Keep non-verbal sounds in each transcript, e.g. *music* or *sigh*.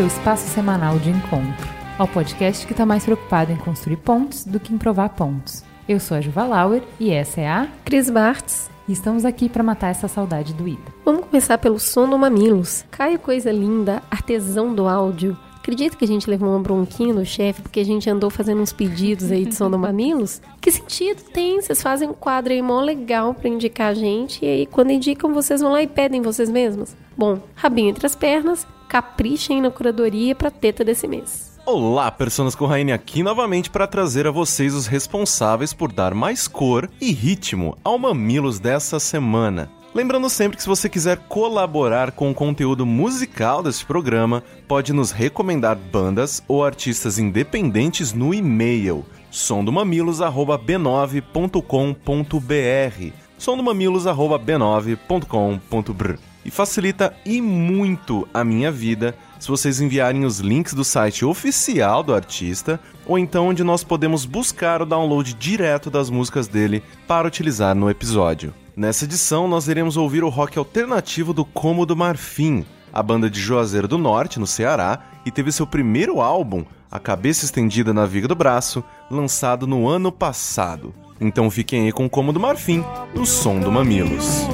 seu espaço semanal de encontro, ao podcast que está mais preocupado em construir pontos do que em provar pontos. Eu sou a Juva Lauer e essa é a Cris Bartz. E estamos aqui para matar essa saudade doída. Vamos começar pelo som do Mamilos. Caio Coisa Linda, artesão do áudio. Acredita que a gente levou uma bronquinha do chefe porque a gente andou fazendo uns pedidos aí de som do Mamilos? Que sentido tem? Vocês fazem um quadro aí mó legal para indicar a gente e aí quando indicam vocês vão lá e pedem vocês mesmos? Bom, rabinho entre as pernas, caprichem na curadoria para teta desse mês. Olá, Personas com Raine aqui novamente para trazer a vocês os responsáveis por dar mais cor e ritmo ao Mamilos dessa semana. Lembrando sempre que se você quiser colaborar com o conteúdo musical deste programa, pode nos recomendar bandas ou artistas independentes no e-mail sondomamilos@b9.com.br sondomamilos@b9.com.br e facilita e muito a minha vida se vocês enviarem os links do site oficial do artista ou então onde nós podemos buscar o download direto das músicas dele para utilizar no episódio. Nessa edição, nós iremos ouvir o rock alternativo do Como do Marfim, a banda de Juazeiro do Norte, no Ceará, e teve seu primeiro álbum, A Cabeça Estendida na Viga do Braço, lançado no ano passado. Então fiquem aí com o Como do Marfim, no som do Mamilos.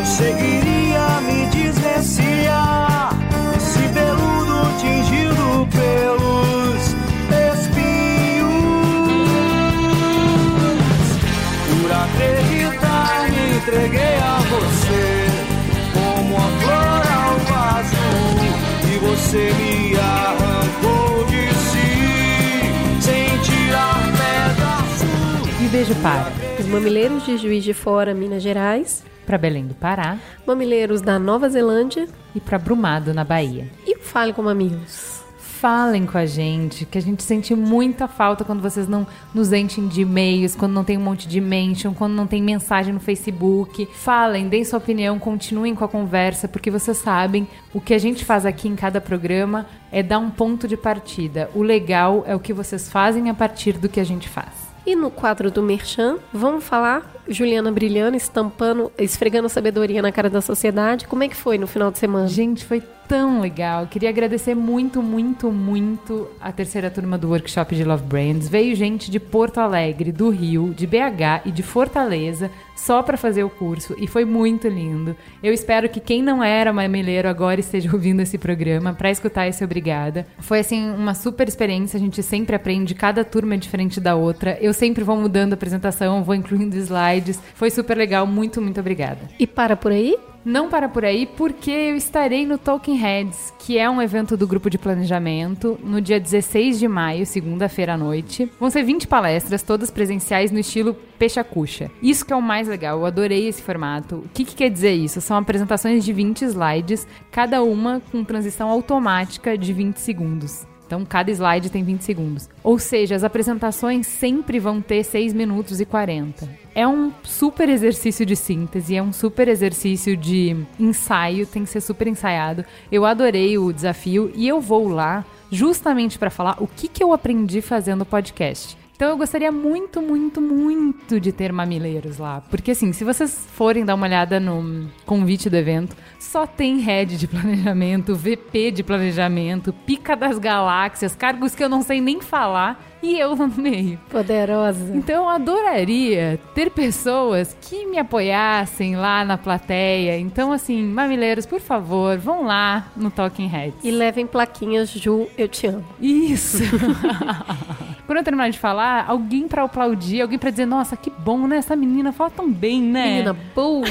Conseguiria me desvencilhar Esse peludo tingido pelos espinhos. Por acreditar me entreguei a você Como a flor ao vaso E você me arrancou de si Sem tirar pedaço E beijo para. Os mamileiros de Juiz de Fora, Minas Gerais. Para Belém do Pará Mamileiros da Nova Zelândia. e para Brumado na Bahia. E Fale com Mamilos. Falem com a gente, que a gente sente muita falta quando vocês não nos enchem de e-mails, quando não tem um monte de mention, quando não tem mensagem no Facebook. Falem, deem sua opinião, continuem com a conversa, porque vocês sabem, o que a gente faz aqui em cada programa é dar um ponto de partida. O legal é o que vocês fazem a partir do que a gente faz. E no quadro do Merchan, vamos falar Juliana brilhando, estampando, esfregando sabedoria na cara da sociedade. Como é que foi no final de semana? Gente, foi tão legal. Queria agradecer muito, muito, muito a terceira turma do workshop de Love Brands. Veio gente de Porto Alegre, do Rio, de BH e de Fortaleza só para fazer o curso e foi muito lindo. Eu espero que quem não era mamileiro agora esteja *laughs* ouvindo esse programa para escutar esse obrigada. Foi assim uma super experiência, a gente sempre aprende, cada turma é diferente da outra. Eu sempre vou mudando a apresentação, vou incluindo slides. Foi super legal, muito, muito obrigada. E para por aí? Não para por aí, porque eu estarei no Talking Heads, que é um evento do grupo de planejamento, no dia 16 de maio, segunda-feira à noite. Vão ser 20 palestras, todas presenciais no estilo Peixe-Cuxa. Isso que é o mais legal, eu adorei esse formato. O que, que quer dizer isso? São apresentações de 20 slides, cada uma com transição automática de 20 segundos. Então, cada slide tem 20 segundos. Ou seja, as apresentações sempre vão ter 6 minutos e 40. É um super exercício de síntese, é um super exercício de ensaio, tem que ser super ensaiado. Eu adorei o desafio e eu vou lá justamente para falar o que, que eu aprendi fazendo podcast. Então eu gostaria muito, muito, muito de ter mamileiros lá. Porque assim, se vocês forem dar uma olhada no convite do evento, só tem head de planejamento, VP de planejamento, pica das galáxias, cargos que eu não sei nem falar e eu no meio. Poderosa. Então eu adoraria ter pessoas que me apoiassem lá na plateia. Então, assim, mamileiros, por favor, vão lá no Talking Heads. E levem plaquinhas, Ju, eu te amo. Isso! *laughs* Quando eu terminar de falar, alguém pra aplaudir, alguém pra dizer, nossa, que bom, né? Essa menina fala tão bem, né? Menina boa.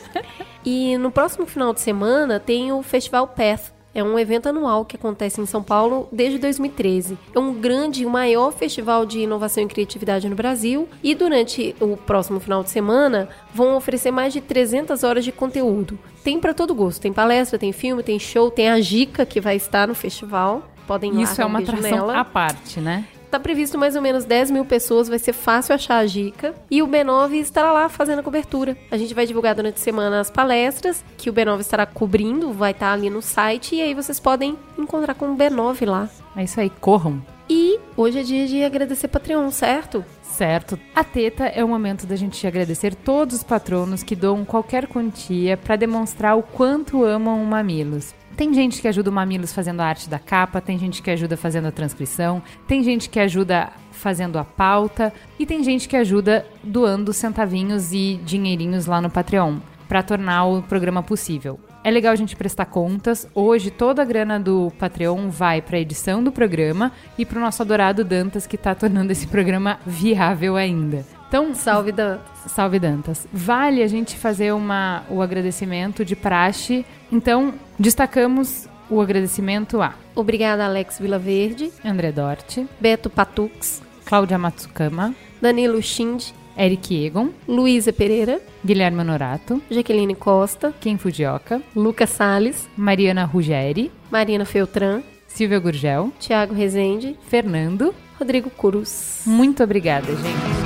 *laughs* e no próximo final de semana tem o Festival Path É um evento anual que acontece em São Paulo desde 2013. É um grande e o maior festival de inovação e criatividade no Brasil e durante o próximo final de semana vão oferecer mais de 300 horas de conteúdo. Tem para todo gosto, tem palestra, tem filme, tem show, tem a Gica que vai estar no festival. Podem ir lá, Isso dar é um uma atração nela. à parte, né? Tá previsto mais ou menos 10 mil pessoas, vai ser fácil achar a dica. E o B9 estará lá fazendo a cobertura. A gente vai divulgar durante a semana as palestras, que o B9 estará cobrindo, vai estar ali no site, e aí vocês podem encontrar com o B9 lá. É isso aí, corram. E hoje é dia de agradecer Patreon, certo? Certo. A teta é o momento da gente agradecer todos os patronos que doam qualquer quantia para demonstrar o quanto amam o Mamilos. Tem gente que ajuda o Mamilos fazendo a arte da capa, tem gente que ajuda fazendo a transcrição, tem gente que ajuda fazendo a pauta e tem gente que ajuda doando centavinhos e dinheirinhos lá no Patreon para tornar o programa possível. É legal a gente prestar contas. Hoje toda a grana do Patreon vai para a edição do programa e para o nosso adorado Dantas que está tornando esse programa viável ainda. Então, Salve, Dan. Salve Dantas. Vale a gente fazer uma, o agradecimento de praxe. Então, destacamos o agradecimento a Obrigada, Alex Vilaverde, André Dorte, Beto Patux, Cláudia Matsukama, Danilo Shind, Eric Egon, Luísa Pereira, Guilherme Honorato, Jaqueline Costa, Ken Fujioka, Lucas Salles, Mariana Ruggeri, Marina Feltran, Silvia Gurgel, Tiago Rezende, Fernando. Rodrigo Cruz. Muito obrigada, gente.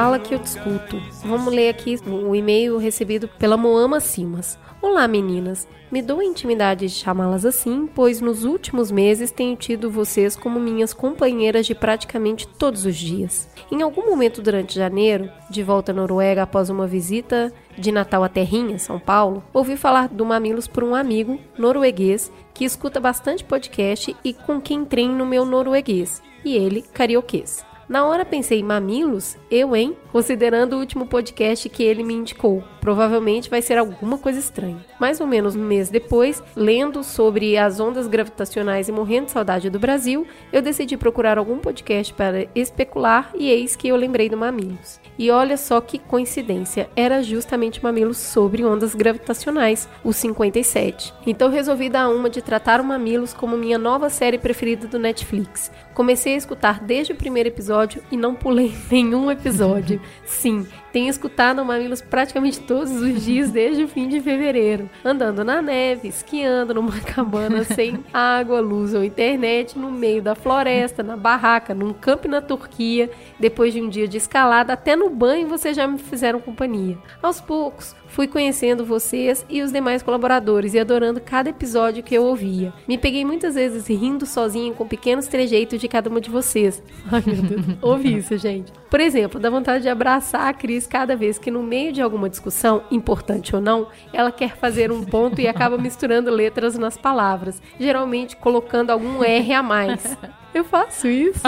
Fala que eu discuto. Vamos ler aqui o e-mail recebido pela Moama Simas. Olá meninas, me dou a intimidade de chamá-las assim, pois nos últimos meses tenho tido vocês como minhas companheiras de praticamente todos os dias. Em algum momento durante janeiro, de volta à Noruega após uma visita de Natal à Terrinha, São Paulo, ouvi falar do Mamilos por um amigo norueguês que escuta bastante podcast e com quem treino no meu norueguês, e ele carioquês. Na hora pensei, mamilos? Eu, hein? Considerando o último podcast que ele me indicou. Provavelmente vai ser alguma coisa estranha. Mais ou menos um mês depois, lendo sobre as ondas gravitacionais e morrendo de saudade do Brasil, eu decidi procurar algum podcast para especular e eis que eu lembrei do Mamilos. E olha só que coincidência, era justamente Mamilos sobre ondas gravitacionais, o 57. Então resolvi dar uma de tratar o Mamilos como minha nova série preferida do Netflix. Comecei a escutar desde o primeiro episódio e não pulei *laughs* nenhum episódio. Sim, tenho escutado o Mamilos praticamente todos os dias desde o fim de fevereiro. Andando na neve, esquiando numa *laughs* cabana sem água, luz ou internet, no meio da floresta, na barraca, num campo na Turquia. Depois de um dia de escalada, até no banho vocês já me fizeram companhia. Aos poucos, fui conhecendo vocês e os demais colaboradores e adorando cada episódio que eu ouvia. Me peguei muitas vezes rindo sozinha com pequenos trejeitos de cada uma de vocês. *laughs* Ai, meu Deus. Ouvi isso, gente. Por exemplo, dá vontade de abraçar a Cris cada vez que no meio de alguma discussão, importante ou não, ela quer fazer um ponto e acaba *laughs* misturando letras nas palavras, geralmente colocando algum R a mais. Eu faço isso.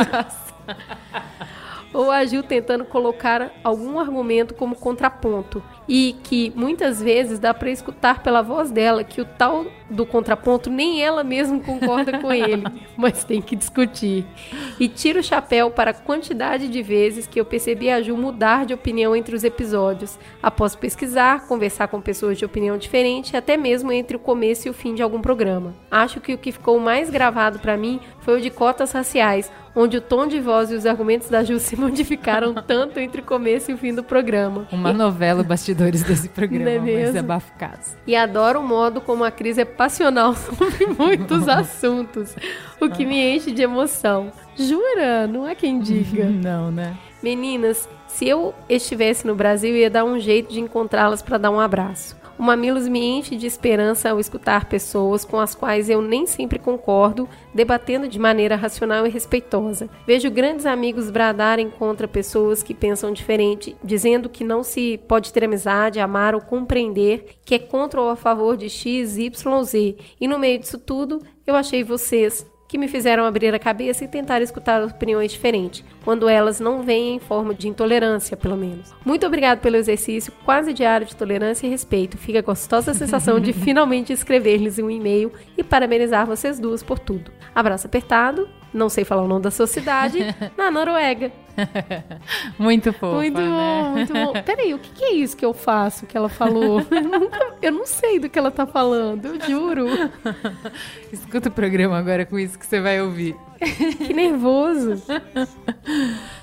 ou a Gil tentando colocar algum argumento como contraponto e que muitas vezes dá para escutar pela voz dela que o tal do contraponto nem ela mesma concorda com *laughs* ele, mas tem que discutir. E tiro o chapéu para a quantidade de vezes que eu percebi a Ju mudar de opinião entre os episódios, após pesquisar, conversar com pessoas de opinião diferente, até mesmo entre o começo e o fim de algum programa. Acho que o que ficou mais gravado para mim foi o de cotas raciais, onde o tom de voz e os argumentos da Ju *laughs* se modificaram tanto entre o começo e o fim do programa. Uma novela bastidores desse programa, *laughs* Não é mas. E adoro o modo como a Cris é passional *laughs* sobre muitos *laughs* assuntos, o que me enche de emoção. Jura? Não é quem diga. Não, né? Meninas, se eu estivesse no Brasil, ia dar um jeito de encontrá-las para dar um abraço. O Mamilos me enche de esperança ao escutar pessoas com as quais eu nem sempre concordo, debatendo de maneira racional e respeitosa. Vejo grandes amigos bradarem contra pessoas que pensam diferente, dizendo que não se pode ter amizade, amar ou compreender, que é contra ou a favor de X, Y, Z. E no meio disso tudo, eu achei vocês que me fizeram abrir a cabeça e tentar escutar opiniões diferentes, quando elas não vêm em forma de intolerância, pelo menos. Muito obrigado pelo exercício quase diário de tolerância e respeito. Fica a gostosa sensação de *laughs* finalmente escrever-lhes um e-mail e parabenizar vocês duas por tudo. Abraço apertado, não sei falar o nome da sua cidade, *laughs* na Noruega. Muito fofa, Muito né? bom, muito bom. Peraí, o que, que é isso que eu faço que ela falou? *laughs* Eu, nunca- eu não sei do que ela tá falando, eu juro. *laughs* Escuta o programa agora com isso que você vai ouvir. Que nervoso.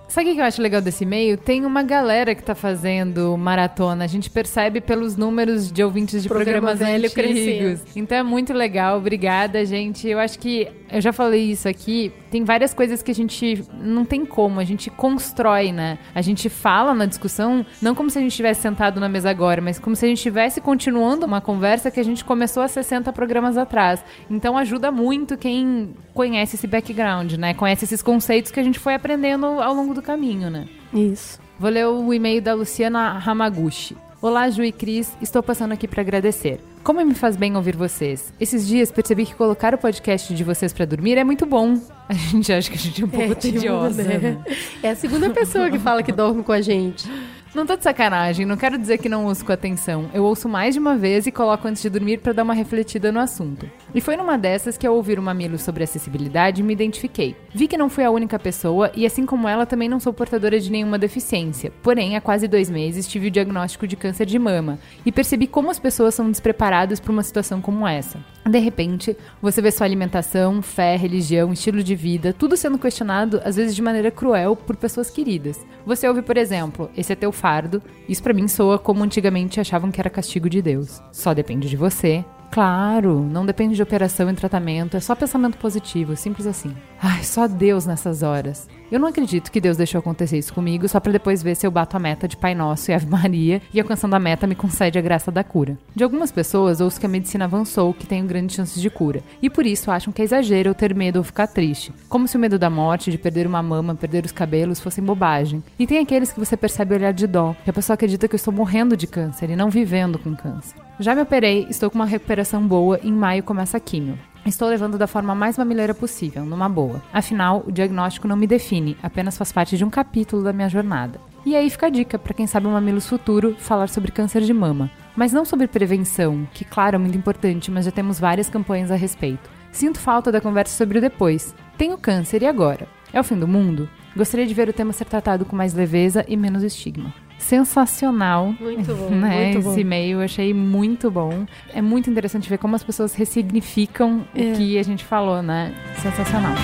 Sabe o que eu acho legal desse e-mail? Tem uma galera que tá fazendo maratona. A gente percebe pelos números de ouvintes de Programa programas velho antigos. Então é muito legal. Obrigada, gente. Eu acho que eu já falei isso aqui. Tem várias coisas que a gente não tem como, a gente constrói, né? A gente fala na discussão, não como se a gente estivesse sentado na mesa agora, mas como se a gente estivesse continuando uma conversa que a gente começou há 60 programas atrás. Então ajuda muito quem conhece esse background, né? Conhece esses conceitos que a gente foi aprendendo ao longo do caminho, né? Isso. Vou ler o e-mail da Luciana Hamaguchi. Olá, Ju e Cris, estou passando aqui para agradecer. Como me faz bem ouvir vocês? Esses dias percebi que colocar o podcast de vocês para dormir é muito bom. A gente acha que a gente é um pouco tipo, tediosa. né? né? É a segunda pessoa que fala que dorme com a gente. Não tô de sacanagem, não quero dizer que não ouço com atenção. Eu ouço mais de uma vez e coloco antes de dormir para dar uma refletida no assunto. E foi numa dessas que ao ouvir o Mamilo sobre acessibilidade me identifiquei. Vi que não fui a única pessoa e assim como ela também não sou portadora de nenhuma deficiência. Porém, há quase dois meses tive o diagnóstico de câncer de mama e percebi como as pessoas são despreparadas para uma situação como essa. De repente, você vê sua alimentação, fé, religião, estilo de vida, tudo sendo questionado, às vezes de maneira cruel, por pessoas queridas. Você ouve, por exemplo, esse é teu fardo. Isso pra mim soa como antigamente achavam que era castigo de Deus. Só depende de você. Claro, não depende de operação e tratamento, é só pensamento positivo, simples assim. Ai, só Deus nessas horas. Eu não acredito que Deus deixou acontecer isso comigo só pra depois ver se eu bato a meta de Pai Nosso e Ave Maria e alcançando a meta me concede a graça da cura. De algumas pessoas ouço que a medicina avançou, que tenho grandes chances de cura, e por isso acham que é exagero eu ter medo ou ficar triste. Como se o medo da morte, de perder uma mama, perder os cabelos fossem bobagem. E tem aqueles que você percebe olhar de dó, que a pessoa acredita que eu estou morrendo de câncer e não vivendo com câncer. Já me operei, estou com uma recuperação boa e em maio começa a. Estou levando da forma mais mamileira possível, numa boa. Afinal, o diagnóstico não me define, apenas faz parte de um capítulo da minha jornada. E aí fica a dica para quem sabe o Mamilos Futuro falar sobre câncer de mama. Mas não sobre prevenção, que claro é muito importante, mas já temos várias campanhas a respeito. Sinto falta da conversa sobre o depois. Tenho câncer e agora? É o fim do mundo? Gostaria de ver o tema ser tratado com mais leveza e menos estigma. Sensacional. Muito bom, né? muito. Esse e-mail eu achei muito bom. É muito interessante ver como as pessoas ressignificam É. o que a gente falou, né? Sensacional.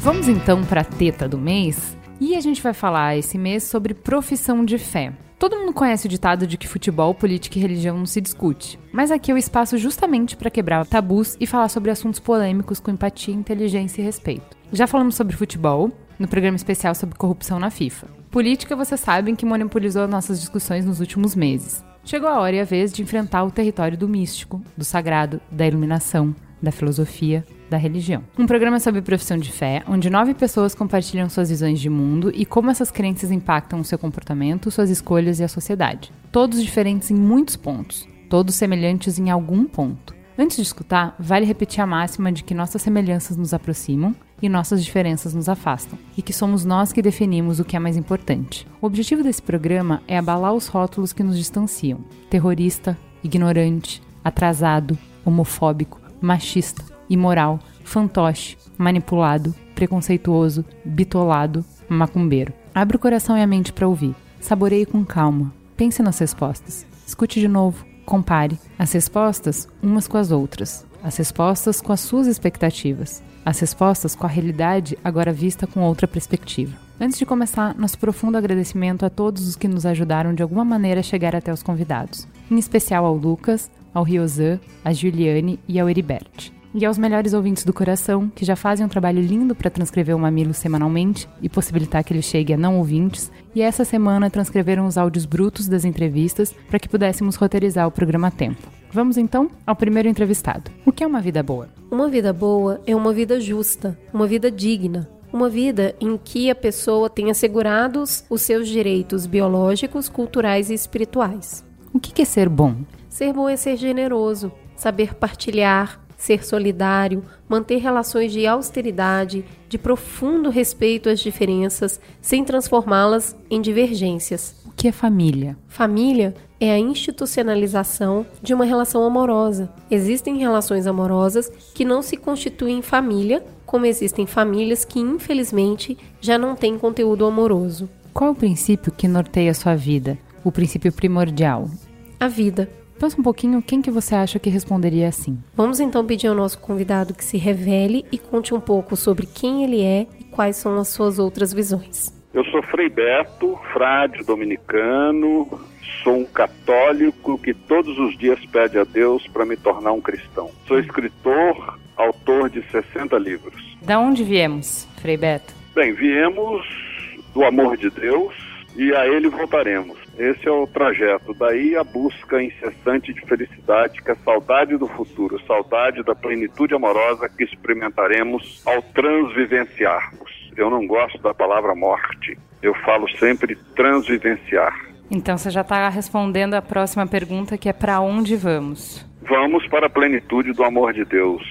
Vamos então para a teta do mês e a gente vai falar esse mês sobre profissão de fé. Todo mundo conhece o ditado de que futebol, política e religião não se discute, mas aqui é o espaço justamente para quebrar tabus e falar sobre assuntos polêmicos com empatia, inteligência e respeito. Já falamos sobre futebol no programa especial sobre corrupção na FIFA. Política, vocês sabem que monopolizou nossas discussões nos últimos meses. Chegou a hora e a vez de enfrentar o território do místico, do sagrado, da iluminação, da filosofia, da religião. Um programa sobre profissão de fé, onde nove pessoas compartilham suas visões de mundo e como essas crenças impactam o seu comportamento, suas escolhas e a sociedade. Todos diferentes em muitos pontos, todos semelhantes em algum ponto. Antes de escutar, vale repetir a máxima de que nossas semelhanças nos aproximam e nossas diferenças nos afastam, e que somos nós que definimos o que é mais importante. O objetivo desse programa é abalar os rótulos que nos distanciam: terrorista, ignorante, atrasado, homofóbico, machista, imoral, fantoche, manipulado, preconceituoso, bitolado, macumbeiro. Abra o coração e a mente para ouvir. Saboreie com calma. Pense nas respostas. Escute de novo. Compare as respostas umas com as outras. As respostas com as suas expectativas. As respostas com a realidade agora vista com outra perspectiva. Antes de começar, nosso profundo agradecimento a todos os que nos ajudaram de alguma maneira a chegar até os convidados, em especial ao Lucas, ao Riozan, a Juliane e ao Heribert. E aos melhores ouvintes do coração, que já fazem um trabalho lindo para transcrever o Mamilo semanalmente e possibilitar que ele chegue a não ouvintes, e essa semana transcreveram os áudios brutos das entrevistas para que pudéssemos roteirizar o programa a tempo. Vamos então ao primeiro entrevistado. O que é uma vida boa? Uma vida boa é uma vida justa, uma vida digna, uma vida em que a pessoa tenha assegurados os seus direitos biológicos, culturais e espirituais. O que é ser bom? Ser bom é ser generoso, saber partilhar, ser solidário, manter relações de austeridade, de profundo respeito às diferenças, sem transformá-las em divergências. O que é família? Família é a institucionalização de uma relação amorosa. Existem relações amorosas que não se constituem família, como existem famílias que, infelizmente, já não têm conteúdo amoroso. Qual é o princípio que norteia a sua vida? O princípio primordial? A vida. Pensa um pouquinho quem que você acha que responderia assim. Vamos então pedir ao nosso convidado que se revele e conte um pouco sobre quem ele é e quais são as suas outras visões. Eu sou Frei Beto, frade dominicano, sou um católico que todos os dias pede a Deus para me tornar um cristão. Sou escritor, autor de 60 livros. Da onde viemos, Frei Beto? Bem, viemos do amor de Deus e a ele voltaremos. Esse é o trajeto. Daí a busca incessante de felicidade, que é saudade do futuro, saudade da plenitude amorosa que experimentaremos ao transvivenciarmos. Eu não gosto da palavra morte. Eu falo sempre transvivenciar. Então você já está respondendo a próxima pergunta, que é para onde vamos? Vamos para a plenitude do amor de Deus,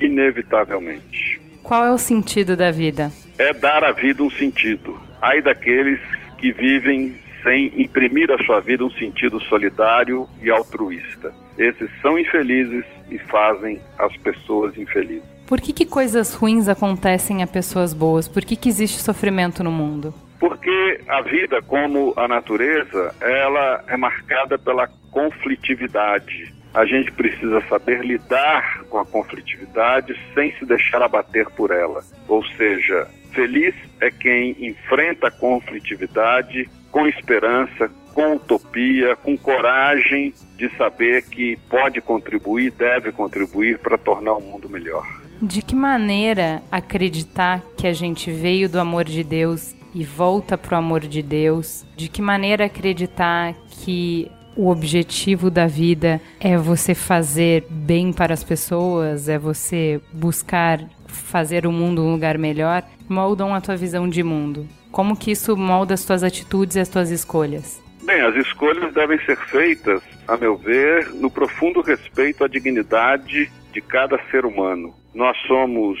inevitavelmente. Qual é o sentido da vida? É dar à vida um sentido. Ai daqueles que vivem sem imprimir à sua vida um sentido solidário e altruísta. Esses são infelizes e fazem as pessoas infelizes. Por que, que coisas ruins acontecem a pessoas boas? Por que, que existe sofrimento no mundo? Porque a vida, como a natureza, ela é marcada pela conflitividade. A gente precisa saber lidar com a conflitividade sem se deixar abater por ela. Ou seja, feliz é quem enfrenta a conflitividade com esperança, com utopia, com coragem de saber que pode contribuir, deve contribuir para tornar o mundo melhor. De que maneira acreditar que a gente veio do amor de Deus e volta para o amor de Deus? De que maneira acreditar que o objetivo da vida é você fazer bem para as pessoas, é você buscar fazer o mundo um lugar melhor, moldam a tua visão de mundo? Como que isso molda as tuas atitudes e as tuas escolhas? Bem, as escolhas devem ser feitas, a meu ver, no profundo respeito à dignidade de cada ser humano. Nós somos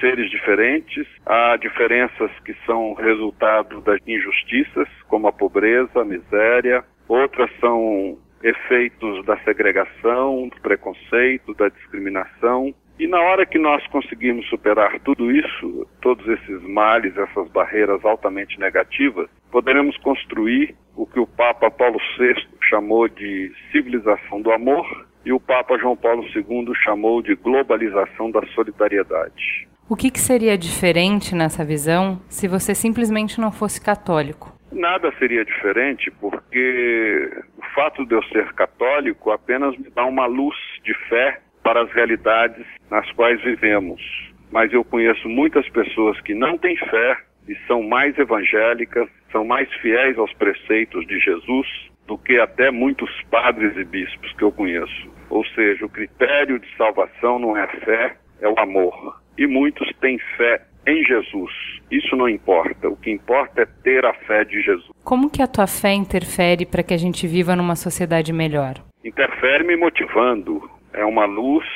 seres diferentes, há diferenças que são resultado das injustiças, como a pobreza, a miséria, outras são efeitos da segregação, do preconceito, da discriminação. E na hora que nós conseguimos superar tudo isso, todos esses males, essas barreiras altamente negativas, poderemos construir o que o Papa Paulo VI chamou de civilização do amor e o Papa João Paulo II chamou de globalização da solidariedade. O que, que seria diferente nessa visão se você simplesmente não fosse católico? Nada seria diferente porque o fato de eu ser católico apenas me dá uma luz de fé para as realidades nas quais vivemos. Mas eu conheço muitas pessoas que não têm fé e são mais evangélicas, são mais fiéis aos preceitos de Jesus do que até muitos padres e bispos que eu conheço. Ou seja, o critério de salvação não é fé, é o amor. E muitos têm fé em Jesus. Isso não importa. O que importa é ter a fé de Jesus. Como que a tua fé interfere para que a gente viva numa sociedade melhor? Interfere me motivando. É uma luz,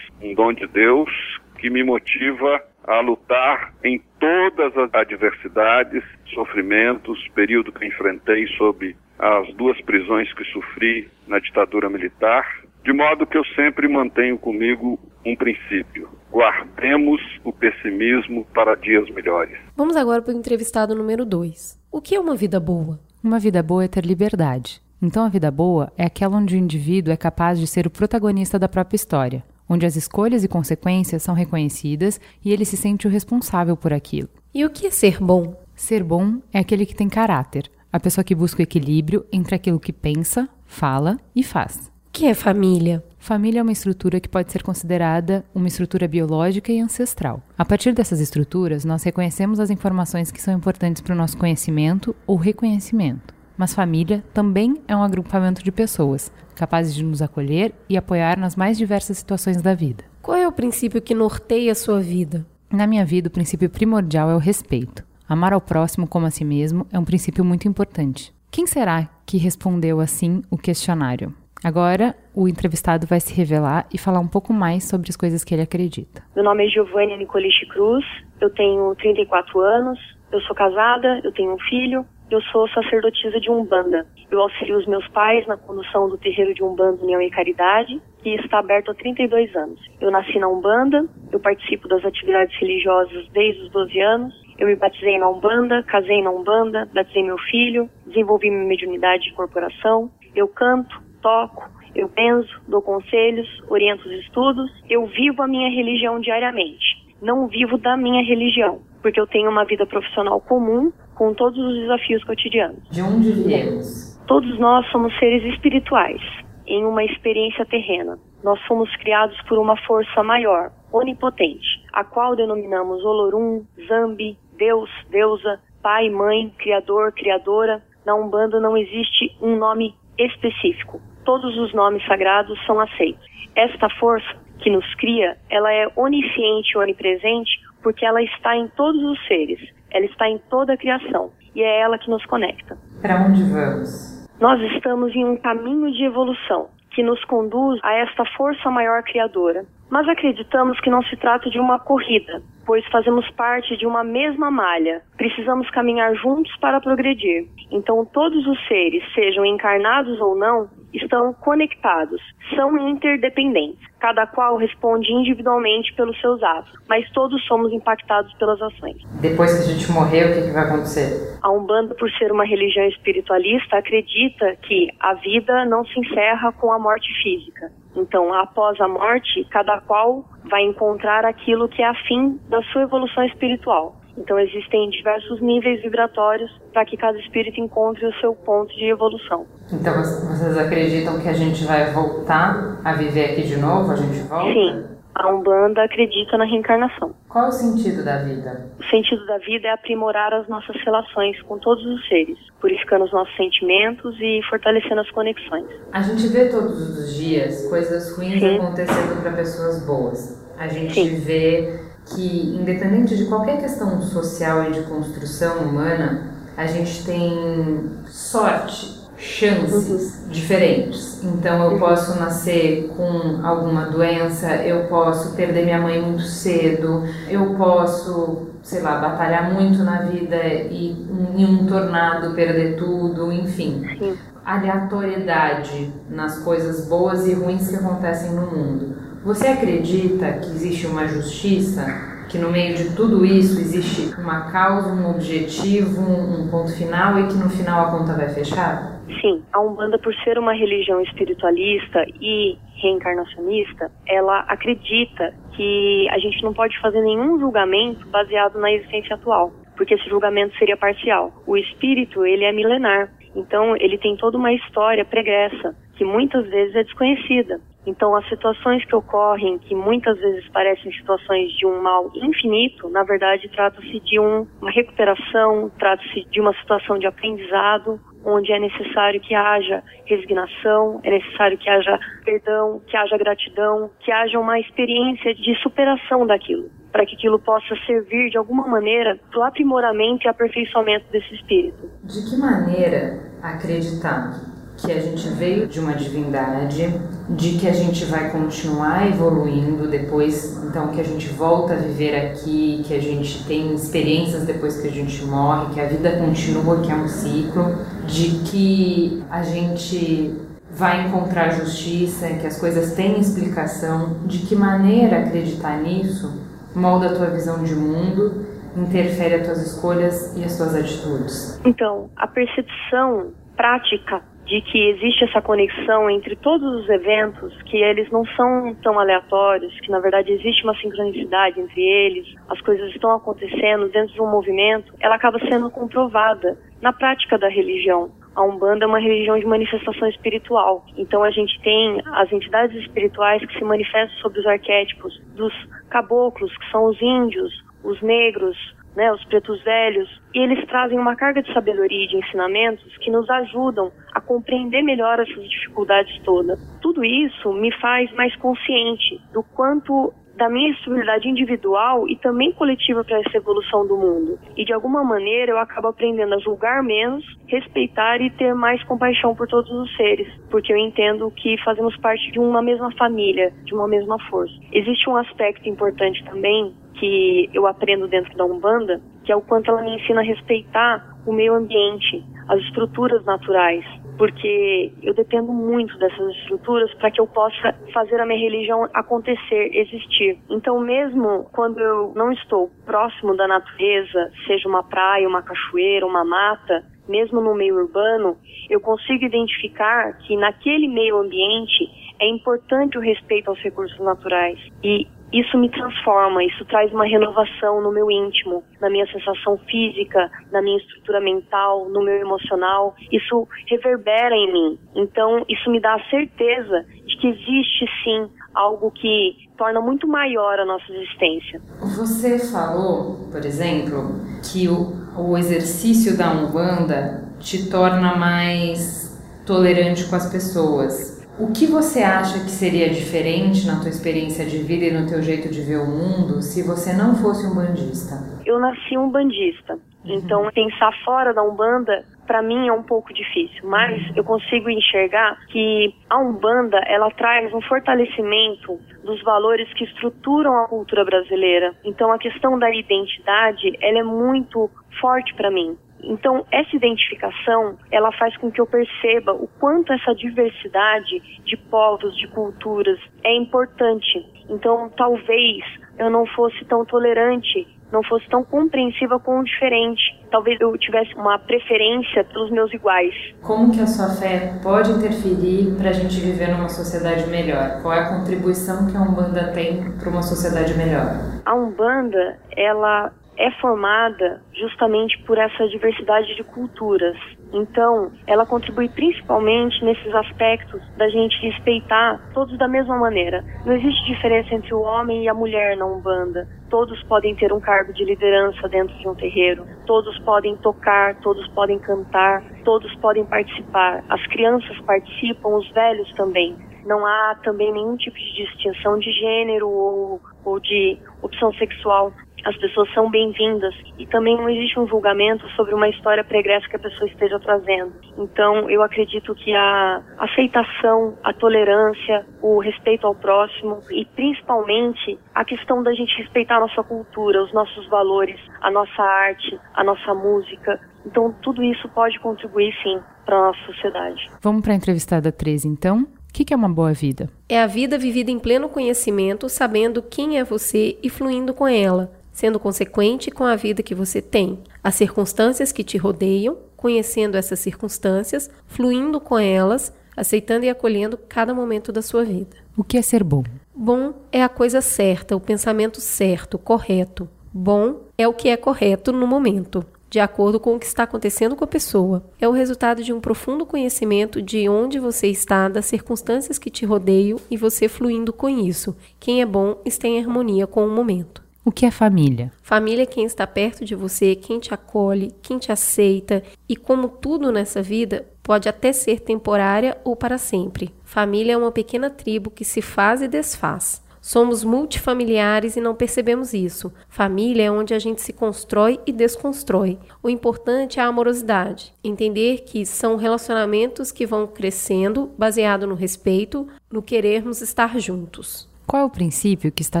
um dom de Deus que me motiva a lutar em todas as adversidades, sofrimentos, período que enfrentei sob as duas prisões que sofri na ditadura militar, de modo que eu sempre mantenho comigo um princípio: guardemos o pessimismo para dias melhores. Vamos agora para o entrevistado número 2. O que é uma vida boa? Uma vida boa é ter liberdade. Então, a vida boa é aquela onde o indivíduo é capaz de ser o protagonista da própria história, onde as escolhas e consequências são reconhecidas e ele se sente o responsável por aquilo. E o que é ser bom? Ser bom é aquele que tem caráter, a pessoa que busca o equilíbrio entre aquilo que pensa, fala e faz. O que é família? Família é uma estrutura que pode ser considerada uma estrutura biológica e ancestral. A partir dessas estruturas, nós reconhecemos as informações que são importantes para o nosso conhecimento ou reconhecimento. Mas família também é um agrupamento de pessoas capazes de nos acolher e apoiar nas mais diversas situações da vida. Qual é o princípio que norteia a sua vida? Na minha vida, o princípio primordial é o respeito. Amar ao próximo como a si mesmo é um princípio muito importante. Quem será que respondeu assim o questionário? Agora, o entrevistado vai se revelar e falar um pouco mais sobre as coisas que ele acredita. Meu nome é Giovanni Nicoliche Cruz, eu tenho 34 anos, eu sou casada, eu tenho um filho, eu sou sacerdotisa de Umbanda. Eu auxilio os meus pais na condução do terreiro de Umbanda União e Caridade, que está aberto há 32 anos. Eu nasci na Umbanda, eu participo das atividades religiosas desde os 12 anos, eu me batizei na Umbanda, casei na Umbanda, batizei meu filho, desenvolvi minha mediunidade de corporação, eu canto, toco, eu penso, dou conselhos, oriento os estudos, eu vivo a minha religião diariamente. Não vivo da minha religião, porque eu tenho uma vida profissional comum com todos os desafios cotidianos. De onde viemos? Todos nós somos seres espirituais em uma experiência terrena. Nós fomos criados por uma força maior, onipotente, a qual denominamos Olorum, Zambi, Deus, Deusa, Pai, Mãe, Criador, Criadora. Na Umbanda não existe um nome específico. Todos os nomes sagrados são aceitos. Esta força que nos cria, ela é onisciente e onipresente porque ela está em todos os seres, ela está em toda a criação e é ela que nos conecta. Para onde vamos? Nós estamos em um caminho de evolução que nos conduz a esta força maior criadora. Mas acreditamos que não se trata de uma corrida, pois fazemos parte de uma mesma malha. Precisamos caminhar juntos para progredir. Então, todos os seres, sejam encarnados ou não, estão conectados, são interdependentes. Cada qual responde individualmente pelos seus atos, mas todos somos impactados pelas ações. Depois que a gente morrer, o que, que vai acontecer? A Umbanda, por ser uma religião espiritualista, acredita que a vida não se encerra com a morte física. Então, após a morte, cada qual vai encontrar aquilo que é afim da sua evolução espiritual. Então, existem diversos níveis vibratórios para que cada espírito encontre o seu ponto de evolução. Então, vocês acreditam que a gente vai voltar a viver aqui de novo? A gente volta? Sim. A Umbanda acredita na reencarnação. Qual é o sentido da vida? O sentido da vida é aprimorar as nossas relações com todos os seres, purificando os nossos sentimentos e fortalecendo as conexões. A gente vê todos os dias coisas ruins Sim. acontecendo para pessoas boas. A gente Sim. vê que, independente de qualquer questão social e de construção humana, a gente tem sorte chances diferentes. Então eu uhum. posso nascer com alguma doença, eu posso perder minha mãe muito cedo, eu posso, sei lá, batalhar muito na vida e em um tornado perder tudo, enfim. Sim. Aleatoriedade nas coisas boas e ruins que acontecem no mundo. Você acredita que existe uma justiça que no meio de tudo isso existe uma causa, um objetivo, um ponto final e que no final a conta vai fechar? Sim, a Umbanda, por ser uma religião espiritualista e reencarnacionista, ela acredita que a gente não pode fazer nenhum julgamento baseado na existência atual, porque esse julgamento seria parcial. O espírito, ele é milenar, então ele tem toda uma história pregressa que muitas vezes é desconhecida. Então, as situações que ocorrem, que muitas vezes parecem situações de um mal infinito, na verdade, trata-se de um, uma recuperação, trata-se de uma situação de aprendizado, onde é necessário que haja resignação, é necessário que haja perdão, que haja gratidão, que haja uma experiência de superação daquilo, para que aquilo possa servir de alguma maneira para o aprimoramento e aperfeiçoamento desse espírito. De que maneira acreditar que a gente veio de uma divindade, de que a gente vai continuar evoluindo depois, então que a gente volta a viver aqui, que a gente tem experiências depois que a gente morre, que a vida continua, que é um ciclo, de que a gente vai encontrar justiça, que as coisas têm explicação, de que maneira acreditar nisso molda a tua visão de mundo interfere as tuas escolhas e as tuas atitudes? Então, a percepção prática de que existe essa conexão entre todos os eventos, que eles não são tão aleatórios, que na verdade existe uma sincronicidade entre eles, as coisas estão acontecendo dentro de um movimento, ela acaba sendo comprovada na prática da religião. A Umbanda é uma religião de manifestação espiritual. Então a gente tem as entidades espirituais que se manifestam sobre os arquétipos dos caboclos, que são os índios, os negros, né, os pretos velhos, e eles trazem uma carga de sabedoria e de ensinamentos que nos ajudam a compreender melhor essas dificuldades todas. Tudo isso me faz mais consciente do quanto da minha responsabilidade individual e também coletiva para essa evolução do mundo. E de alguma maneira eu acabo aprendendo a julgar menos, respeitar e ter mais compaixão por todos os seres, porque eu entendo que fazemos parte de uma mesma família, de uma mesma força. Existe um aspecto importante também que eu aprendo dentro da Umbanda, que é o quanto ela me ensina a respeitar o meio ambiente, as estruturas naturais, porque eu dependo muito dessas estruturas para que eu possa fazer a minha religião acontecer, existir. Então, mesmo quando eu não estou próximo da natureza, seja uma praia, uma cachoeira, uma mata, mesmo no meio urbano, eu consigo identificar que naquele meio ambiente é importante o respeito aos recursos naturais. E isso me transforma, isso traz uma renovação no meu íntimo, na minha sensação física, na minha estrutura mental, no meu emocional. Isso reverbera em mim. Então, isso me dá a certeza de que existe sim algo que torna muito maior a nossa existência. Você falou, por exemplo, que o, o exercício da Umbanda te torna mais tolerante com as pessoas. O que você acha que seria diferente na tua experiência de vida e no teu jeito de ver o mundo se você não fosse um bandista? Eu nasci um bandista, uhum. então pensar fora da Umbanda para mim é um pouco difícil, mas eu consigo enxergar que a Umbanda ela traz um fortalecimento dos valores que estruturam a cultura brasileira. Então a questão da identidade, ela é muito forte para mim. Então, essa identificação, ela faz com que eu perceba o quanto essa diversidade de povos, de culturas é importante. Então, talvez eu não fosse tão tolerante, não fosse tão compreensiva com o diferente. Talvez eu tivesse uma preferência pelos meus iguais. Como que a sua fé pode interferir para a gente viver numa sociedade melhor? Qual é a contribuição que a Umbanda tem para uma sociedade melhor? A Umbanda, ela é formada justamente por essa diversidade de culturas. Então, ela contribui principalmente nesses aspectos da gente respeitar todos da mesma maneira. Não existe diferença entre o homem e a mulher na Umbanda. Todos podem ter um cargo de liderança dentro de um terreiro. Todos podem tocar, todos podem cantar, todos podem participar. As crianças participam, os velhos também. Não há também nenhum tipo de distinção de gênero ou, ou de opção sexual as pessoas são bem-vindas e também não existe um julgamento sobre uma história pregressa que a pessoa esteja trazendo. Então, eu acredito que a aceitação, a tolerância, o respeito ao próximo e principalmente a questão da gente respeitar a nossa cultura, os nossos valores, a nossa arte, a nossa música. Então, tudo isso pode contribuir sim para a nossa sociedade. Vamos para a entrevistada 13, então. O que é uma boa vida? É a vida vivida em pleno conhecimento, sabendo quem é você e fluindo com ela sendo consequente com a vida que você tem, as circunstâncias que te rodeiam, conhecendo essas circunstâncias, fluindo com elas, aceitando e acolhendo cada momento da sua vida. O que é ser bom? Bom é a coisa certa, o pensamento certo, correto. Bom é o que é correto no momento, de acordo com o que está acontecendo com a pessoa. É o resultado de um profundo conhecimento de onde você está, das circunstâncias que te rodeiam e você fluindo com isso. Quem é bom está em harmonia com o momento. O que é família? Família é quem está perto de você, quem te acolhe, quem te aceita e, como tudo nessa vida, pode até ser temporária ou para sempre. Família é uma pequena tribo que se faz e desfaz. Somos multifamiliares e não percebemos isso. Família é onde a gente se constrói e desconstrói. O importante é a amorosidade. Entender que são relacionamentos que vão crescendo baseado no respeito, no querermos estar juntos. Qual é o princípio que está